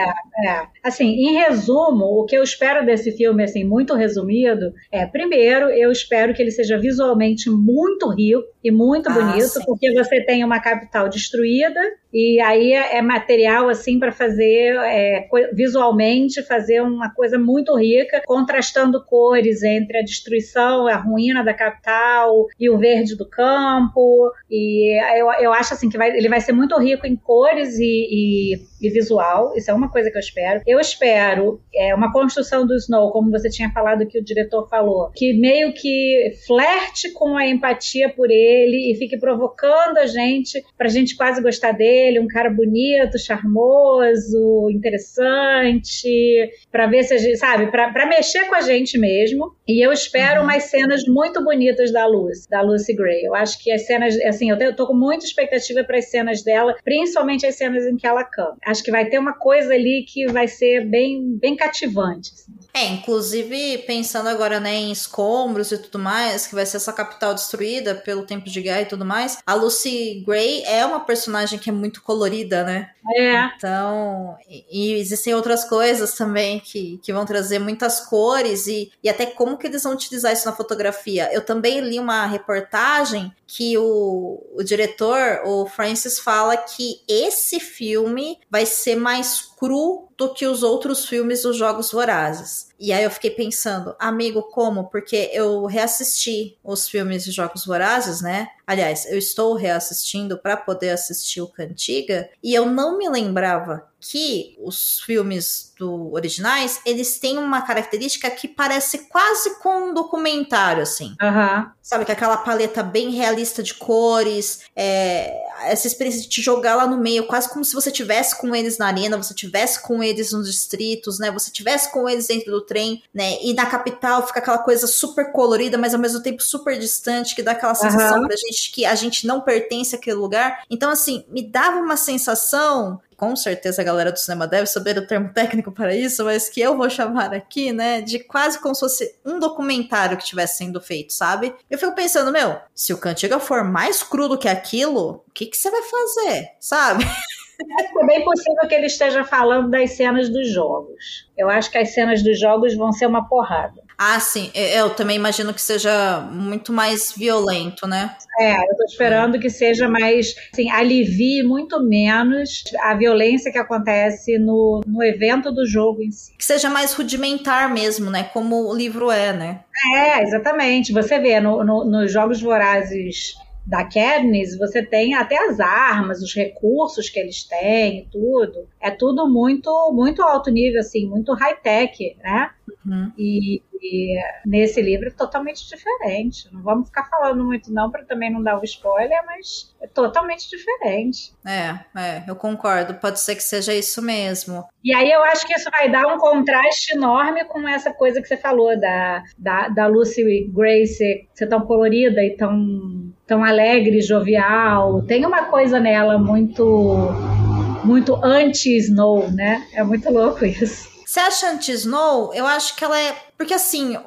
Speaker 4: é. Assim, em resumo, o que eu espero desse filme, assim, muito resumido, é, primeiro, eu espero que ele seja visualmente muito rico e muito ah, bonito, sim. porque você tem uma capital destruída e aí é, é material assim para fazer é, visualmente fazer uma coisa muito rica, contrastando cores entre a destruição, a ruína da capital e o verde do campo. E eu, eu acho assim que vai, ele vai ser muito rico em cores e, e, e visual. Isso é uma coisa que eu espero. Eu espero é, uma construção do Snow, como você tinha falado que o diretor falou, que meio que flerte com a empatia por ele e fique provocando a gente para a gente quase gostar dele ele, um cara bonito, charmoso, interessante, para ver se a gente, sabe, para mexer com a gente mesmo. E eu espero uhum. umas cenas muito bonitas da Lucy, da Lucy Gray. Eu acho que as cenas, assim, eu, eu tô com muita expectativa para as cenas dela, principalmente as cenas em que ela canta. Acho que vai ter uma coisa ali que vai ser bem, bem cativante. Assim.
Speaker 3: É, inclusive pensando agora né, em escombros e tudo mais, que vai ser essa capital destruída pelo tempo de guerra e tudo mais, a Lucy Gray é uma personagem que é muito colorida, né?
Speaker 4: É.
Speaker 3: Então, e, e existem outras coisas também que, que vão trazer muitas cores e, e até como que eles vão utilizar isso na fotografia. Eu também li uma reportagem que o, o diretor, o Francis, fala que esse filme vai ser mais cru do que os outros filmes dos Jogos Vorazes. E aí eu fiquei pensando, amigo, como? Porque eu reassisti os filmes de Jogos Vorazes, né? Aliás, eu estou reassistindo para poder assistir o Cantiga e eu não me lembrava que os filmes do originais, eles têm uma característica que parece quase com um documentário, assim.
Speaker 4: Uhum.
Speaker 3: Sabe, que é aquela paleta bem realista de cores, é, essa experiência de te jogar lá no meio, quase como se você tivesse com eles na arena, você tivesse com eles nos distritos, né? Você tivesse com eles dentro do trem, né? E na capital fica aquela coisa super colorida, mas ao mesmo tempo super distante, que dá aquela sensação uhum. pra gente que a gente não pertence àquele lugar. Então, assim, me dava uma sensação com certeza a galera do cinema deve saber o termo técnico para isso, mas que eu vou chamar aqui, né, de quase como se fosse um documentário que estivesse sendo feito, sabe? Eu fico pensando, meu, se o Cantiga for mais crudo que aquilo, o que, que você vai fazer, sabe? <laughs>
Speaker 4: É bem possível que ele esteja falando das cenas dos jogos. Eu acho que as cenas dos jogos vão ser uma porrada.
Speaker 3: Ah, sim. Eu também imagino que seja muito mais violento, né?
Speaker 4: É, eu tô esperando que seja mais, assim, alivie muito menos a violência que acontece no, no evento do jogo em si.
Speaker 3: Que seja mais rudimentar mesmo, né? Como o livro é, né?
Speaker 4: É, exatamente. Você vê no, no, nos Jogos Vorazes da Katniss, você tem até as armas, os recursos que eles têm, tudo. É tudo muito, muito alto nível, assim, muito high-tech, né? Uhum. E, e, nesse livro é totalmente diferente. Não vamos ficar falando muito, não, para também não dar o spoiler, mas é totalmente diferente.
Speaker 3: É, é, eu concordo. Pode ser que seja isso mesmo.
Speaker 4: E aí eu acho que isso vai dar um contraste enorme com essa coisa que você falou da, da, da Lucy Grace ser tão colorida e tão, tão alegre, jovial. Tem uma coisa nela muito muito anti-Snow, né? É muito louco isso.
Speaker 3: Você acha anti-Snow? Eu acho que ela é porque assim,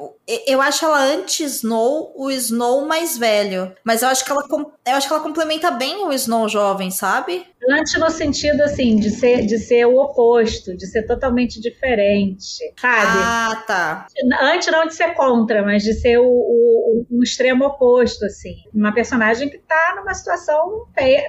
Speaker 3: eu acho ela anti-Snow, o Snow mais velho. Mas eu acho que ela, eu acho que ela complementa bem o Snow jovem, sabe?
Speaker 4: Anti no sentido assim, de ser, de ser o oposto, de ser totalmente diferente, sabe?
Speaker 3: Ah, tá.
Speaker 4: Antes não de ser contra, mas de ser o, o, o extremo oposto, assim. Uma personagem que tá numa situação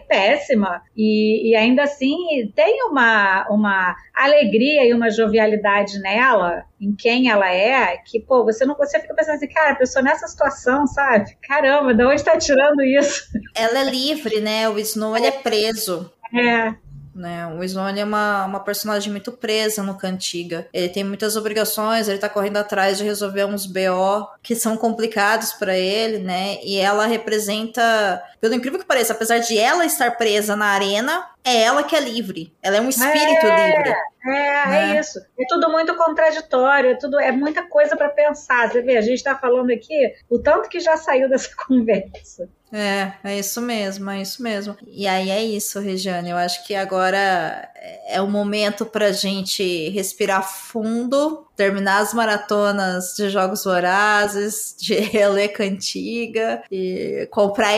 Speaker 4: péssima. E, e ainda assim tem uma, uma alegria e uma jovialidade nela, em quem ela é, que, pô, você não você fica pensando assim, cara, a pessoa nessa situação, sabe? Caramba, de onde tá tirando isso?
Speaker 3: Ela é livre, né? O Snow ele é preso.
Speaker 4: É.
Speaker 3: Né? O Snow é uma, uma personagem muito presa no Cantiga. Ele tem muitas obrigações, ele tá correndo atrás de resolver uns BO que são complicados para ele, né? E ela representa, pelo incrível que pareça, apesar de ela estar presa na arena, é ela que é livre. Ela é um espírito
Speaker 4: é,
Speaker 3: livre.
Speaker 4: É, né? é isso. É tudo muito contraditório, é, tudo, é muita coisa para pensar. Você vê, a gente está falando aqui o tanto que já saiu <laughs> dessa conversa.
Speaker 3: É, é isso mesmo, é isso mesmo. E aí é isso, Regiane. Eu acho que agora é o momento pra gente respirar fundo, terminar as maratonas de jogos vorazes, de <laughs> reler cantiga e comprar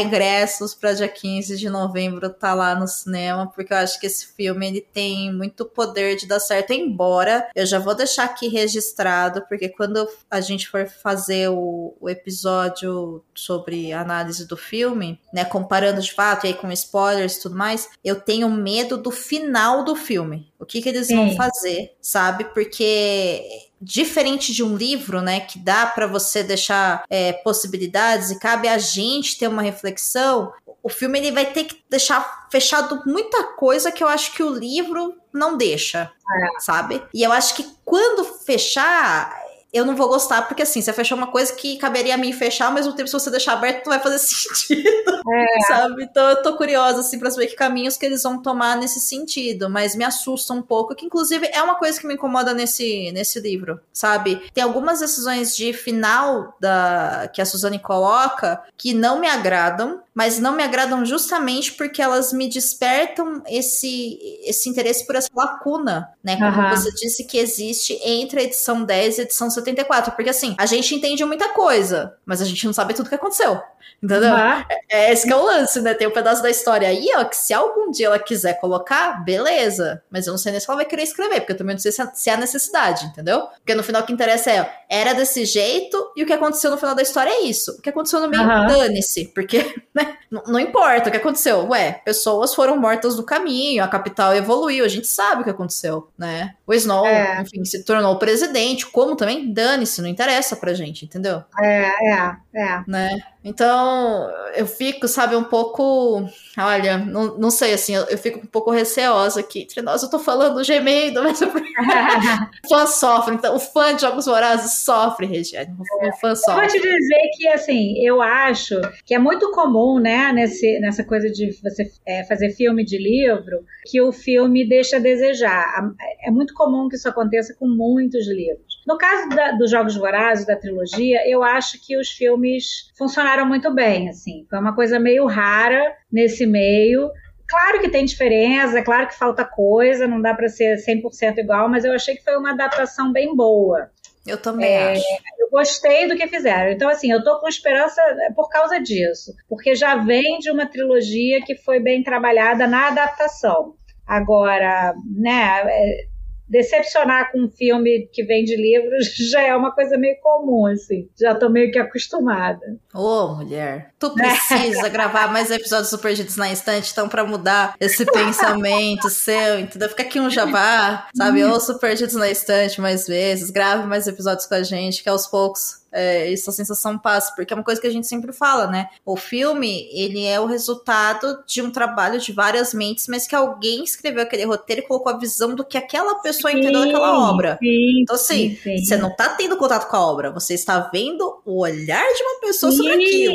Speaker 3: ingressos para dia 15 de novembro tá lá no cinema, porque eu acho que esse filme ele tem muito poder de dar certo, embora eu já vou deixar aqui registrado, porque quando a gente for fazer o, o episódio sobre análise do filme, né, comparando de fato e aí com spoilers e tudo mais, eu tenho medo do final do filme. O que, que eles Sim. vão fazer, sabe? Porque diferente de um livro, né, que dá para você deixar é, possibilidades e cabe a gente ter uma reflexão, o filme ele vai ter que deixar fechado muita coisa que eu acho que o livro não deixa, é. sabe? E eu acho que quando fechar eu não vou gostar, porque assim, você fechou uma coisa que caberia a mim fechar, ao mesmo tempo, se você deixar aberto, não vai fazer <laughs> sentido. É. Sabe? Então eu tô curiosa, assim, pra saber que caminhos que eles vão tomar nesse sentido, mas me assusta um pouco, que inclusive é uma coisa que me incomoda nesse, nesse livro, sabe? Tem algumas decisões de final da que a Suzane coloca que não me agradam, mas não me agradam justamente porque elas me despertam esse, esse interesse por essa lacuna, né? Como uhum. você disse que existe entre a edição 10 e a edição 74. Porque assim, a gente entende muita coisa, mas a gente não sabe tudo que aconteceu. Entendeu? Uhum. É, esse que é o lance, né? Tem um pedaço da história aí, ó, que se algum dia ela quiser colocar, beleza. Mas eu não sei nem se ela vai querer escrever, porque eu também não sei se, é, se é a necessidade, entendeu? Porque no final o que interessa é, ó, era desse jeito e o que aconteceu no final da história é isso. O que aconteceu no meio, uhum. dane-se. Porque, né? Não, não importa o que aconteceu. Ué, pessoas foram mortas no caminho, a capital evoluiu, a gente sabe o que aconteceu, né? O Snow, é. enfim, se tornou presidente, como também dane-se, não interessa pra gente, entendeu?
Speaker 4: É, é, é.
Speaker 3: Né? Então, eu fico, sabe, um pouco. Olha, não, não sei, assim, eu, eu fico um pouco receosa aqui. Entre nós, eu tô falando gemendo, <laughs> mas o <laughs> fã sofre. Então, o fã de Jogos Vorazes sofre, Regiane. O fã sofre.
Speaker 4: Eu vou te dizer que, assim, eu acho que é muito comum, né, nesse, nessa coisa de você é, fazer filme de livro, que o filme deixa a desejar. É muito comum que isso aconteça com muitos livros. No caso da, dos Jogos Vorazes, da trilogia, eu acho que os filmes funcionaram muito bem, assim. Foi uma coisa meio rara nesse meio. Claro que tem diferença, claro que falta coisa, não dá para ser 100% igual, mas eu achei que foi uma adaptação bem boa.
Speaker 3: Eu também é, acho.
Speaker 4: Eu gostei do que fizeram. Então, assim, eu tô com esperança por causa disso. Porque já vem de uma trilogia que foi bem trabalhada na adaptação. Agora, né, é, decepcionar com um filme que vem de livros <laughs> já é uma coisa meio comum, assim. Já tô meio que acostumada.
Speaker 3: Ô, oh, mulher, tu precisa gravar mais episódios do Perdidos na Estante, então, pra mudar esse <laughs> pensamento seu, entendeu? Fica aqui um jabá, sabe? Ouça Perdidos na Estante mais vezes, grave mais episódios com a gente, que aos poucos é, essa sensação passa, porque é uma coisa que a gente sempre fala, né? O filme, ele é o resultado de um trabalho de várias mentes, mas que alguém escreveu aquele roteiro e colocou a visão do que aquela pessoa sim, entendeu daquela obra.
Speaker 4: Sim,
Speaker 3: então, assim, sim, você não tá tendo contato com a obra, você está vendo o olhar de uma pessoa sobre aquilo.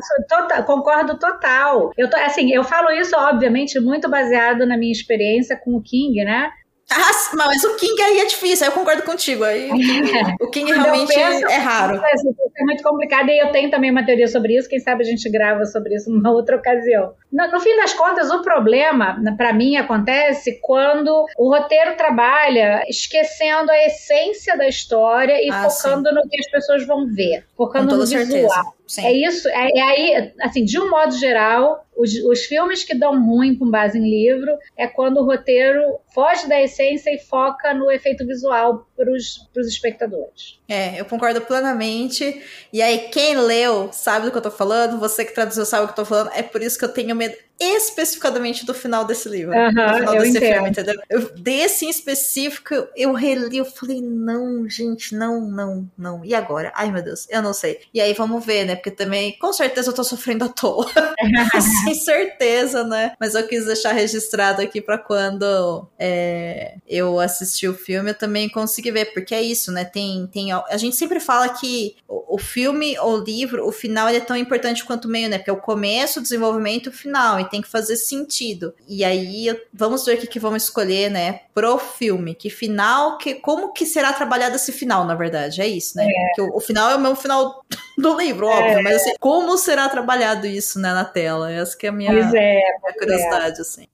Speaker 4: Absolut, concordo total. Eu tô, assim, eu falo isso, obviamente, muito baseado na minha experiência com o King, né?
Speaker 3: Ah, mas o King aí é difícil, eu concordo contigo. Aí, <laughs> o King realmente penso, é raro.
Speaker 4: É muito complicado e eu tenho também uma teoria sobre isso. Quem sabe a gente grava sobre isso numa outra ocasião. No, no fim das contas, o problema, para mim, acontece quando o roteiro trabalha esquecendo a essência da história e ah, focando sim. no que as pessoas vão ver, focando no visual. Certeza. Sim. É isso, é, é, aí, assim, de um modo geral, os, os filmes que dão ruim com base em livro é quando o roteiro foge da essência e foca no efeito visual para os espectadores.
Speaker 3: É, eu concordo plenamente. E aí, quem leu sabe do que eu tô falando, você que traduziu sabe o que eu tô falando. É por isso que eu tenho medo especificamente do final desse livro.
Speaker 4: Uhum, do final desse entendo. filme,
Speaker 3: entendeu? Eu, desse em específico, eu reli, eu falei, não, gente, não, não, não. E agora? Ai, meu Deus, eu não sei. E aí, vamos ver, né? Porque também, com certeza, eu tô sofrendo à toa. <laughs> Sem certeza, né? Mas eu quis deixar registrado aqui para quando é, eu assisti o filme, eu também consegui ver, porque é isso, né? Tem, tem a gente sempre fala que o, o filme ou livro, o final ele é tão importante quanto o meio, né? Porque é o começo, o desenvolvimento e o final, tem que fazer sentido. E aí, vamos ver o que, que vamos escolher, né? Pro filme, que final, que como que será trabalhado esse final, na verdade, é isso, né? É. Que o, o, final é o mesmo final <laughs> do livro, óbvio, é. mas assim, como será trabalhado isso, né, na tela? Essa que é a minha,
Speaker 4: é,
Speaker 3: minha curiosidade, é. assim.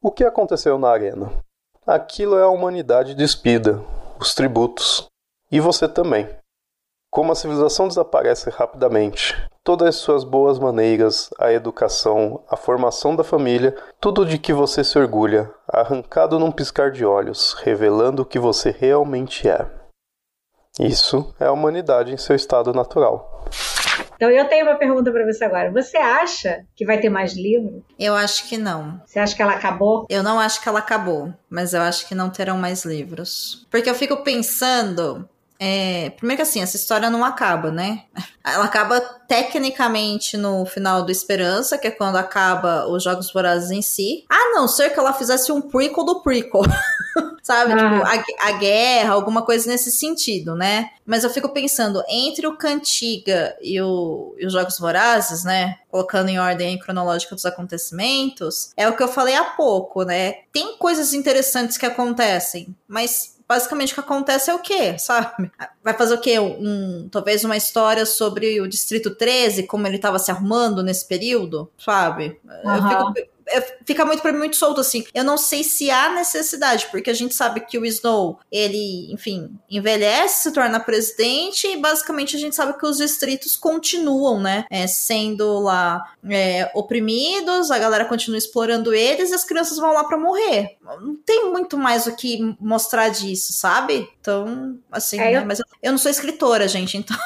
Speaker 1: O que aconteceu na arena? Aquilo é a humanidade despida, os tributos. E você também. Como a civilização desaparece rapidamente, todas as suas boas maneiras, a educação, a formação da família, tudo de que você se orgulha, arrancado num piscar de olhos, revelando o que você realmente é. Isso é a humanidade em seu estado natural.
Speaker 4: Então eu tenho uma pergunta para você agora. Você acha que vai ter mais livro?
Speaker 3: Eu acho que não.
Speaker 4: Você acha que ela acabou?
Speaker 3: Eu não acho que ela acabou, mas eu acho que não terão mais livros. Porque eu fico pensando é, primeiro que assim, essa história não acaba, né? Ela acaba tecnicamente no final do Esperança, que é quando acaba os Jogos Vorazes em si. A não ser que ela fizesse um prequel do prequel. <laughs> Sabe? Ah. Tipo, a, a, guerra, alguma coisa nesse sentido, né? Mas eu fico pensando, entre o Cantiga e, o, e os Jogos Vorazes, né? Colocando em ordem cronológica dos acontecimentos, é o que eu falei há pouco, né? Tem coisas interessantes que acontecem, mas basicamente o que acontece é o quê, sabe? Vai fazer o quê? Um, talvez uma história sobre o Distrito 13, como ele estava se arrumando nesse período, sabe? Uhum. Eu fico é, fica muito para mim muito solto assim. Eu não sei se há necessidade, porque a gente sabe que o Snow, ele, enfim, envelhece, se torna presidente e basicamente a gente sabe que os distritos continuam, né, é, sendo lá é, oprimidos, a galera continua explorando eles e as crianças vão lá para morrer. Não tem muito mais o que mostrar disso, sabe? Então, assim, é, né? eu... mas eu, eu, não sou escritora, gente, então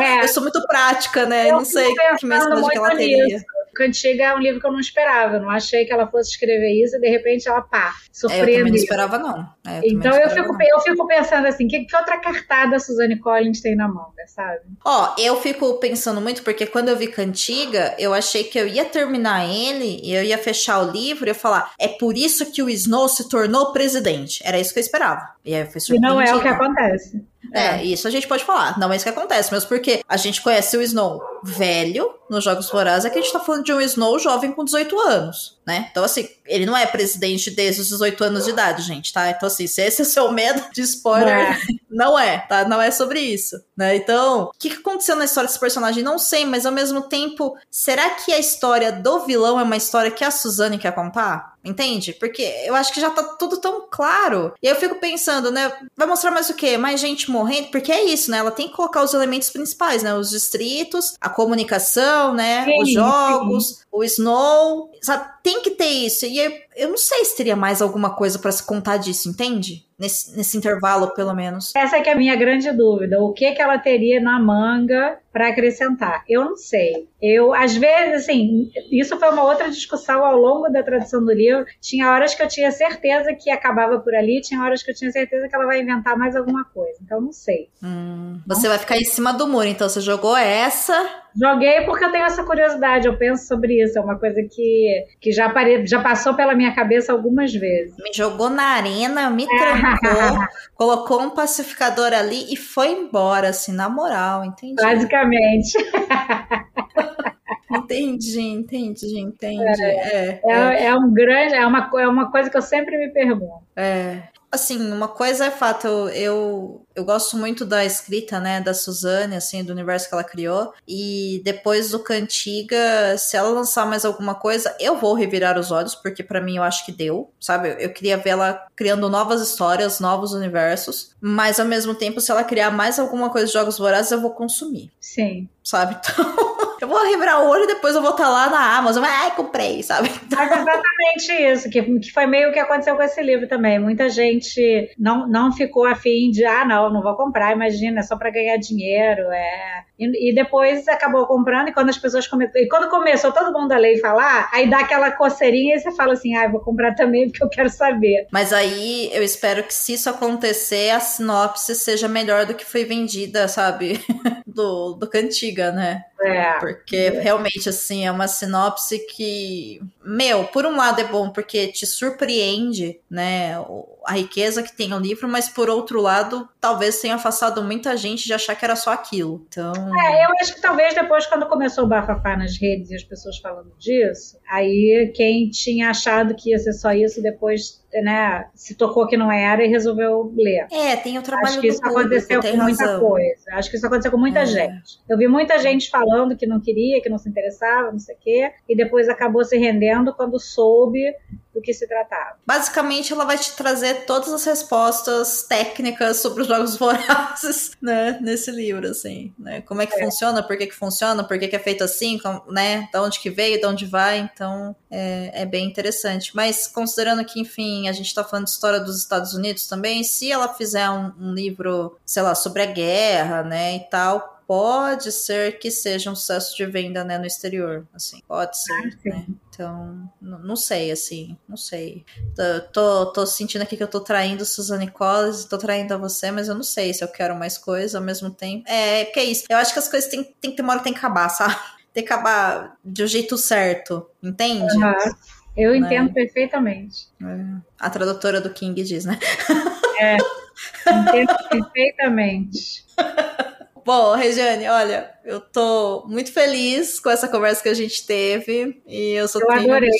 Speaker 3: é. <laughs> eu sou muito prática, né? Eu não sei que mensagem que ela teria.
Speaker 4: Cantiga é um livro que eu não esperava. Eu não achei que ela fosse escrever isso e de repente ela, pá, surpreendeu.
Speaker 3: É, eu também não esperava, não. É, eu
Speaker 4: então eu fico, não. eu fico pensando assim, que, que outra cartada a Suzane Collins tem na manga, sabe?
Speaker 3: Ó, eu fico pensando muito, porque quando eu vi Cantiga, eu achei que eu ia terminar ele e eu ia fechar o livro e eu falar, é por isso que o Snow se tornou presidente. Era isso que eu esperava. E aí foi
Speaker 4: E não é o que acontece.
Speaker 3: É, é, isso a gente pode falar. Não é isso que acontece, mesmo porque a gente conhece o Snow velho nos Jogos Vorazes, é que a gente tá falando de um Snow jovem com 18 anos, né? Então, assim, ele não é presidente desde os 18 anos de idade, gente, tá? Então, assim, se esse é o seu medo de spoiler, é. não é, tá? Não é sobre isso, né? Então, o que, que aconteceu na história desse personagem? Não sei, mas ao mesmo tempo, será que a história do vilão é uma história que a Suzane quer contar? Entende? Porque eu acho que já tá tudo tão claro. E aí eu fico pensando, né? Vai mostrar mais o quê? Mais gente morrendo? Porque é isso, né? Ela tem que colocar os elementos principais, né? Os distritos, a comunicação, né? Sim, os jogos, sim. o Snow. Sabe? Tem que ter isso. E eu, eu não sei se teria mais alguma coisa para se contar disso, entende? Nesse, nesse intervalo, pelo menos.
Speaker 4: Essa é que é a minha grande dúvida. O que que ela teria na manga para acrescentar? Eu não sei. Eu, às vezes, assim, isso foi uma outra discussão ao longo da tradução do livro. Tinha horas que eu tinha certeza que acabava por ali, tinha horas que eu tinha certeza que ela vai inventar mais alguma coisa. Então, não sei.
Speaker 3: Hum, você vai ficar em cima do muro, então você jogou essa.
Speaker 4: Joguei porque eu tenho essa curiosidade, eu penso sobre isso. É uma coisa que, que já, pare... já passou pela minha cabeça algumas vezes.
Speaker 3: Me jogou na arena, me trancou, <laughs> colocou um pacificador ali e foi embora, assim, na moral, entendi.
Speaker 4: Basicamente. <laughs>
Speaker 3: Entendi, entendi, entendi. É,
Speaker 4: é, é, é, um grande, é uma, é uma coisa que eu sempre me pergunto.
Speaker 3: É, assim, uma coisa é fato, eu, eu gosto muito da escrita, né, da Suzane, assim, do universo que ela criou, e depois do Cantiga, se ela lançar mais alguma coisa, eu vou revirar os olhos, porque para mim eu acho que deu, sabe? Eu queria ver ela criando novas histórias, novos universos, mas ao mesmo tempo, se ela criar mais alguma coisa de Jogos Vorazes, eu vou consumir.
Speaker 4: Sim.
Speaker 3: Sabe? <laughs> Então eu vou o olho e depois eu vou estar tá lá na Amazon. Ai, comprei, sabe?
Speaker 4: Mas exatamente isso, que, que foi meio que aconteceu com esse livro também. Muita gente não, não ficou afim de, ah, não, não vou comprar, imagina, é só para ganhar dinheiro. É... E, e, depois acabou comprando, e quando as pessoas começaram. E quando começou todo mundo a ler e falar, aí dá aquela coceirinha e você fala assim, ah, vou comprar também porque eu quero saber.
Speaker 3: Mas aí eu espero que se isso acontecer, a sinopse seja melhor do que foi vendida, sabe? <laughs> do, do Cantiga, né?
Speaker 4: É.
Speaker 3: Porque é. realmente, assim, é uma sinopse que, meu, por um lado é bom porque te surpreende, né, a riqueza que tem o livro, mas por outro lado, talvez tenha afastado muita gente de achar que era só aquilo. Então.
Speaker 4: É, eu acho que talvez depois, quando começou o bafafá nas redes e as pessoas falando disso, aí quem tinha achado que ia ser só isso, depois né, se tocou que não era e resolveu ler.
Speaker 3: É, tem o trabalho
Speaker 4: Acho que isso público, aconteceu com muita razão. coisa. Acho que isso aconteceu com muita é. gente. Eu vi muita gente falando que não queria, que não se interessava, não sei o quê, e depois acabou se rendendo quando soube do que se tratava.
Speaker 3: Basicamente, ela vai te trazer todas as respostas técnicas sobre os jogos vorazes, <laughs> né, nesse livro, assim, né? Como é que é. funciona, por que que funciona, por que que é feito assim, né, da onde que veio, de onde vai, então é, é bem interessante. Mas considerando que, enfim, a gente tá falando de história dos Estados Unidos também, se ela fizer um, um livro, sei lá, sobre a guerra, né, e tal, pode ser que seja um sucesso de venda, né, no exterior, assim, pode ser, ah, né? Então, não sei, assim, não sei. Tô, tô, tô, sentindo aqui que eu tô traindo Suzane Collins, tô traindo a você, mas eu não sei se eu quero mais coisa ao mesmo tempo. É, que é isso. Eu acho que as coisas tem, tem que ter uma hora que tem que acabar, sabe? Tem que acabar de um jeito certo, entende? Uhum.
Speaker 4: Eu né? entendo perfeitamente.
Speaker 3: É. A tradutora do King diz, né?
Speaker 4: É, entendo <laughs> perfeitamente.
Speaker 3: Bom, Regiane, olha, eu tô muito feliz com essa conversa que a gente teve e eu sou
Speaker 4: Eu adorei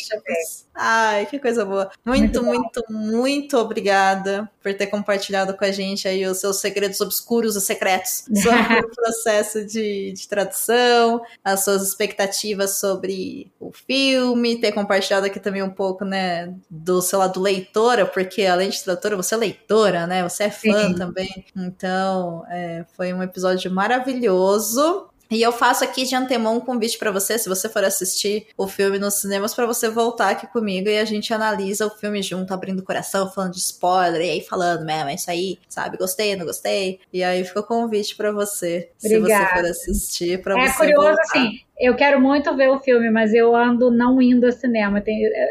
Speaker 3: Ai, que coisa boa. Muito, muito, muito, muito, obrigada por ter compartilhado com a gente aí os seus segredos obscuros e secretos <laughs> sobre o processo de, de tradução, as suas expectativas sobre o filme, ter compartilhado aqui também um pouco, né, do seu lado leitora, porque além de tradutora, você é leitora, né? Você é fã Sim. também. Então, é, foi um episódio maravilhoso. E eu faço aqui de antemão um convite para você, se você for assistir o filme nos cinemas, para você voltar aqui comigo e a gente analisa o filme junto, abrindo o coração, falando de spoiler, e aí falando, mesmo, é isso aí, sabe? Gostei, não gostei? E aí fica o convite para você,
Speaker 4: Obrigada.
Speaker 3: se você for assistir, para
Speaker 4: é
Speaker 3: você
Speaker 4: curioso,
Speaker 3: voltar.
Speaker 4: assim, Eu quero muito ver o filme, mas eu ando não indo ao cinema.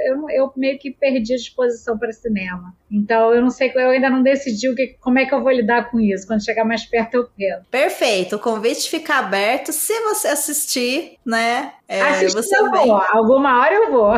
Speaker 4: Eu, eu meio que perdi a disposição para cinema. Então eu não sei, eu ainda não decidi o que, como é que eu vou lidar com isso. Quando chegar mais perto eu penso.
Speaker 3: Perfeito, o convite fica aberto. Se você assistir, né?
Speaker 4: É, Assistir você eu vou, alguma hora eu vou.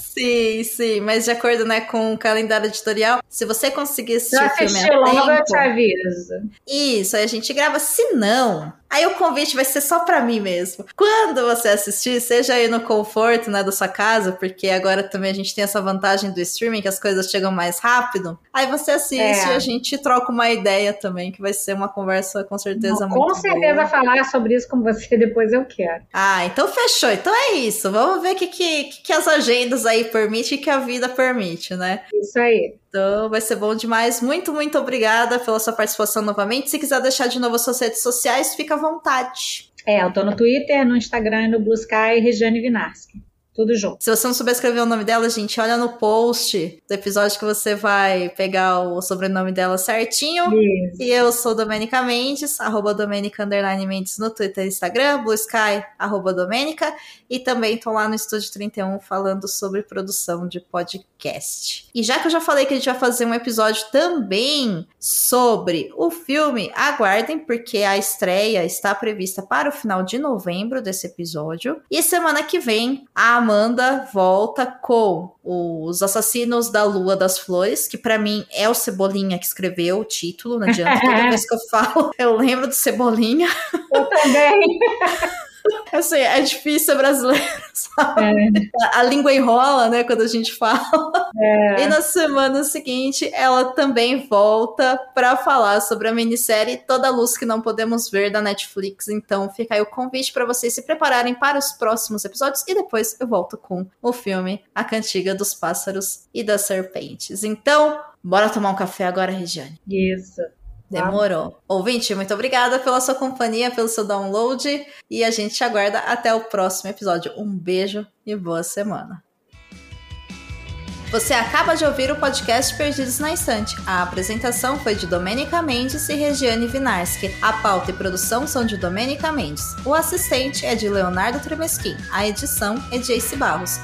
Speaker 3: sim, sim, mas de acordo né, com o calendário editorial, se você conseguir assistir o filme
Speaker 4: a logo, tempo... eu te aviso.
Speaker 3: Isso, aí a gente grava. Se não, Aí o convite vai ser só para mim mesmo. Quando você assistir, seja aí no conforto, né, da sua casa, porque agora também a gente tem essa vantagem do streaming que as coisas chegam mais rápido. Aí você assiste é. e a gente troca uma ideia também, que vai ser uma conversa com certeza
Speaker 4: Não,
Speaker 3: muito
Speaker 4: Com certeza
Speaker 3: boa.
Speaker 4: falar sobre isso com você depois eu quero.
Speaker 3: Ah, então fechou. Então é isso. Vamos ver o que, que, que as agendas aí permitem e que a vida permite, né?
Speaker 4: Isso aí.
Speaker 3: Então vai ser bom demais. Muito, muito obrigada pela sua participação novamente. Se quiser deixar de novo as suas redes sociais, fica à vontade.
Speaker 4: É, eu tô no Twitter, no Instagram e no Blue Sky, Regiane Vinarski. Tudo junto.
Speaker 3: Se você não souber escrever o nome dela, gente, olha no post do episódio que você vai pegar o sobrenome dela certinho.
Speaker 4: Isso.
Speaker 3: E eu sou Domenica Mendes, arroba Domenica Underline Mendes no Twitter e Instagram, Blue Sky, arroba Domenica. E também tô lá no Estúdio 31 falando sobre produção de podcast. E já que eu já falei que a gente vai fazer um episódio também sobre o filme, aguardem, porque a estreia está prevista para o final de novembro desse episódio. E semana que vem, a Amanda volta com os Assassinos da Lua das Flores, que para mim é o Cebolinha que escreveu o título, não adianta. Toda <laughs> vez que eu falo, eu lembro do Cebolinha.
Speaker 4: Eu também. <laughs> <laughs>
Speaker 3: Assim, é difícil ser brasileiro, <laughs> sabe? É. A, a, língua enrola, né, quando a gente fala. É. E na semana seguinte, ela também volta para falar sobre a minissérie Toda Luz que Não Podemos Ver da Netflix. Então fica aí o convite para vocês se prepararem para os próximos episódios e depois eu volto com o filme A Cantiga dos Pássaros e das Serpentes. Então, bora tomar um café agora, Regiane.
Speaker 4: Isso.
Speaker 3: Demorou. Ouvinte, muito obrigada pela sua companhia, pelo seu download e a gente te aguarda até o próximo episódio. Um beijo e boa semana. Você acaba de ouvir o podcast Perdidos na Estante. A apresentação foi de Domênica Mendes e Regiane Vinarski. A pauta e produção são de Domênica Mendes. O assistente é de Leonardo Tremesquim. A edição é de Ace Barros.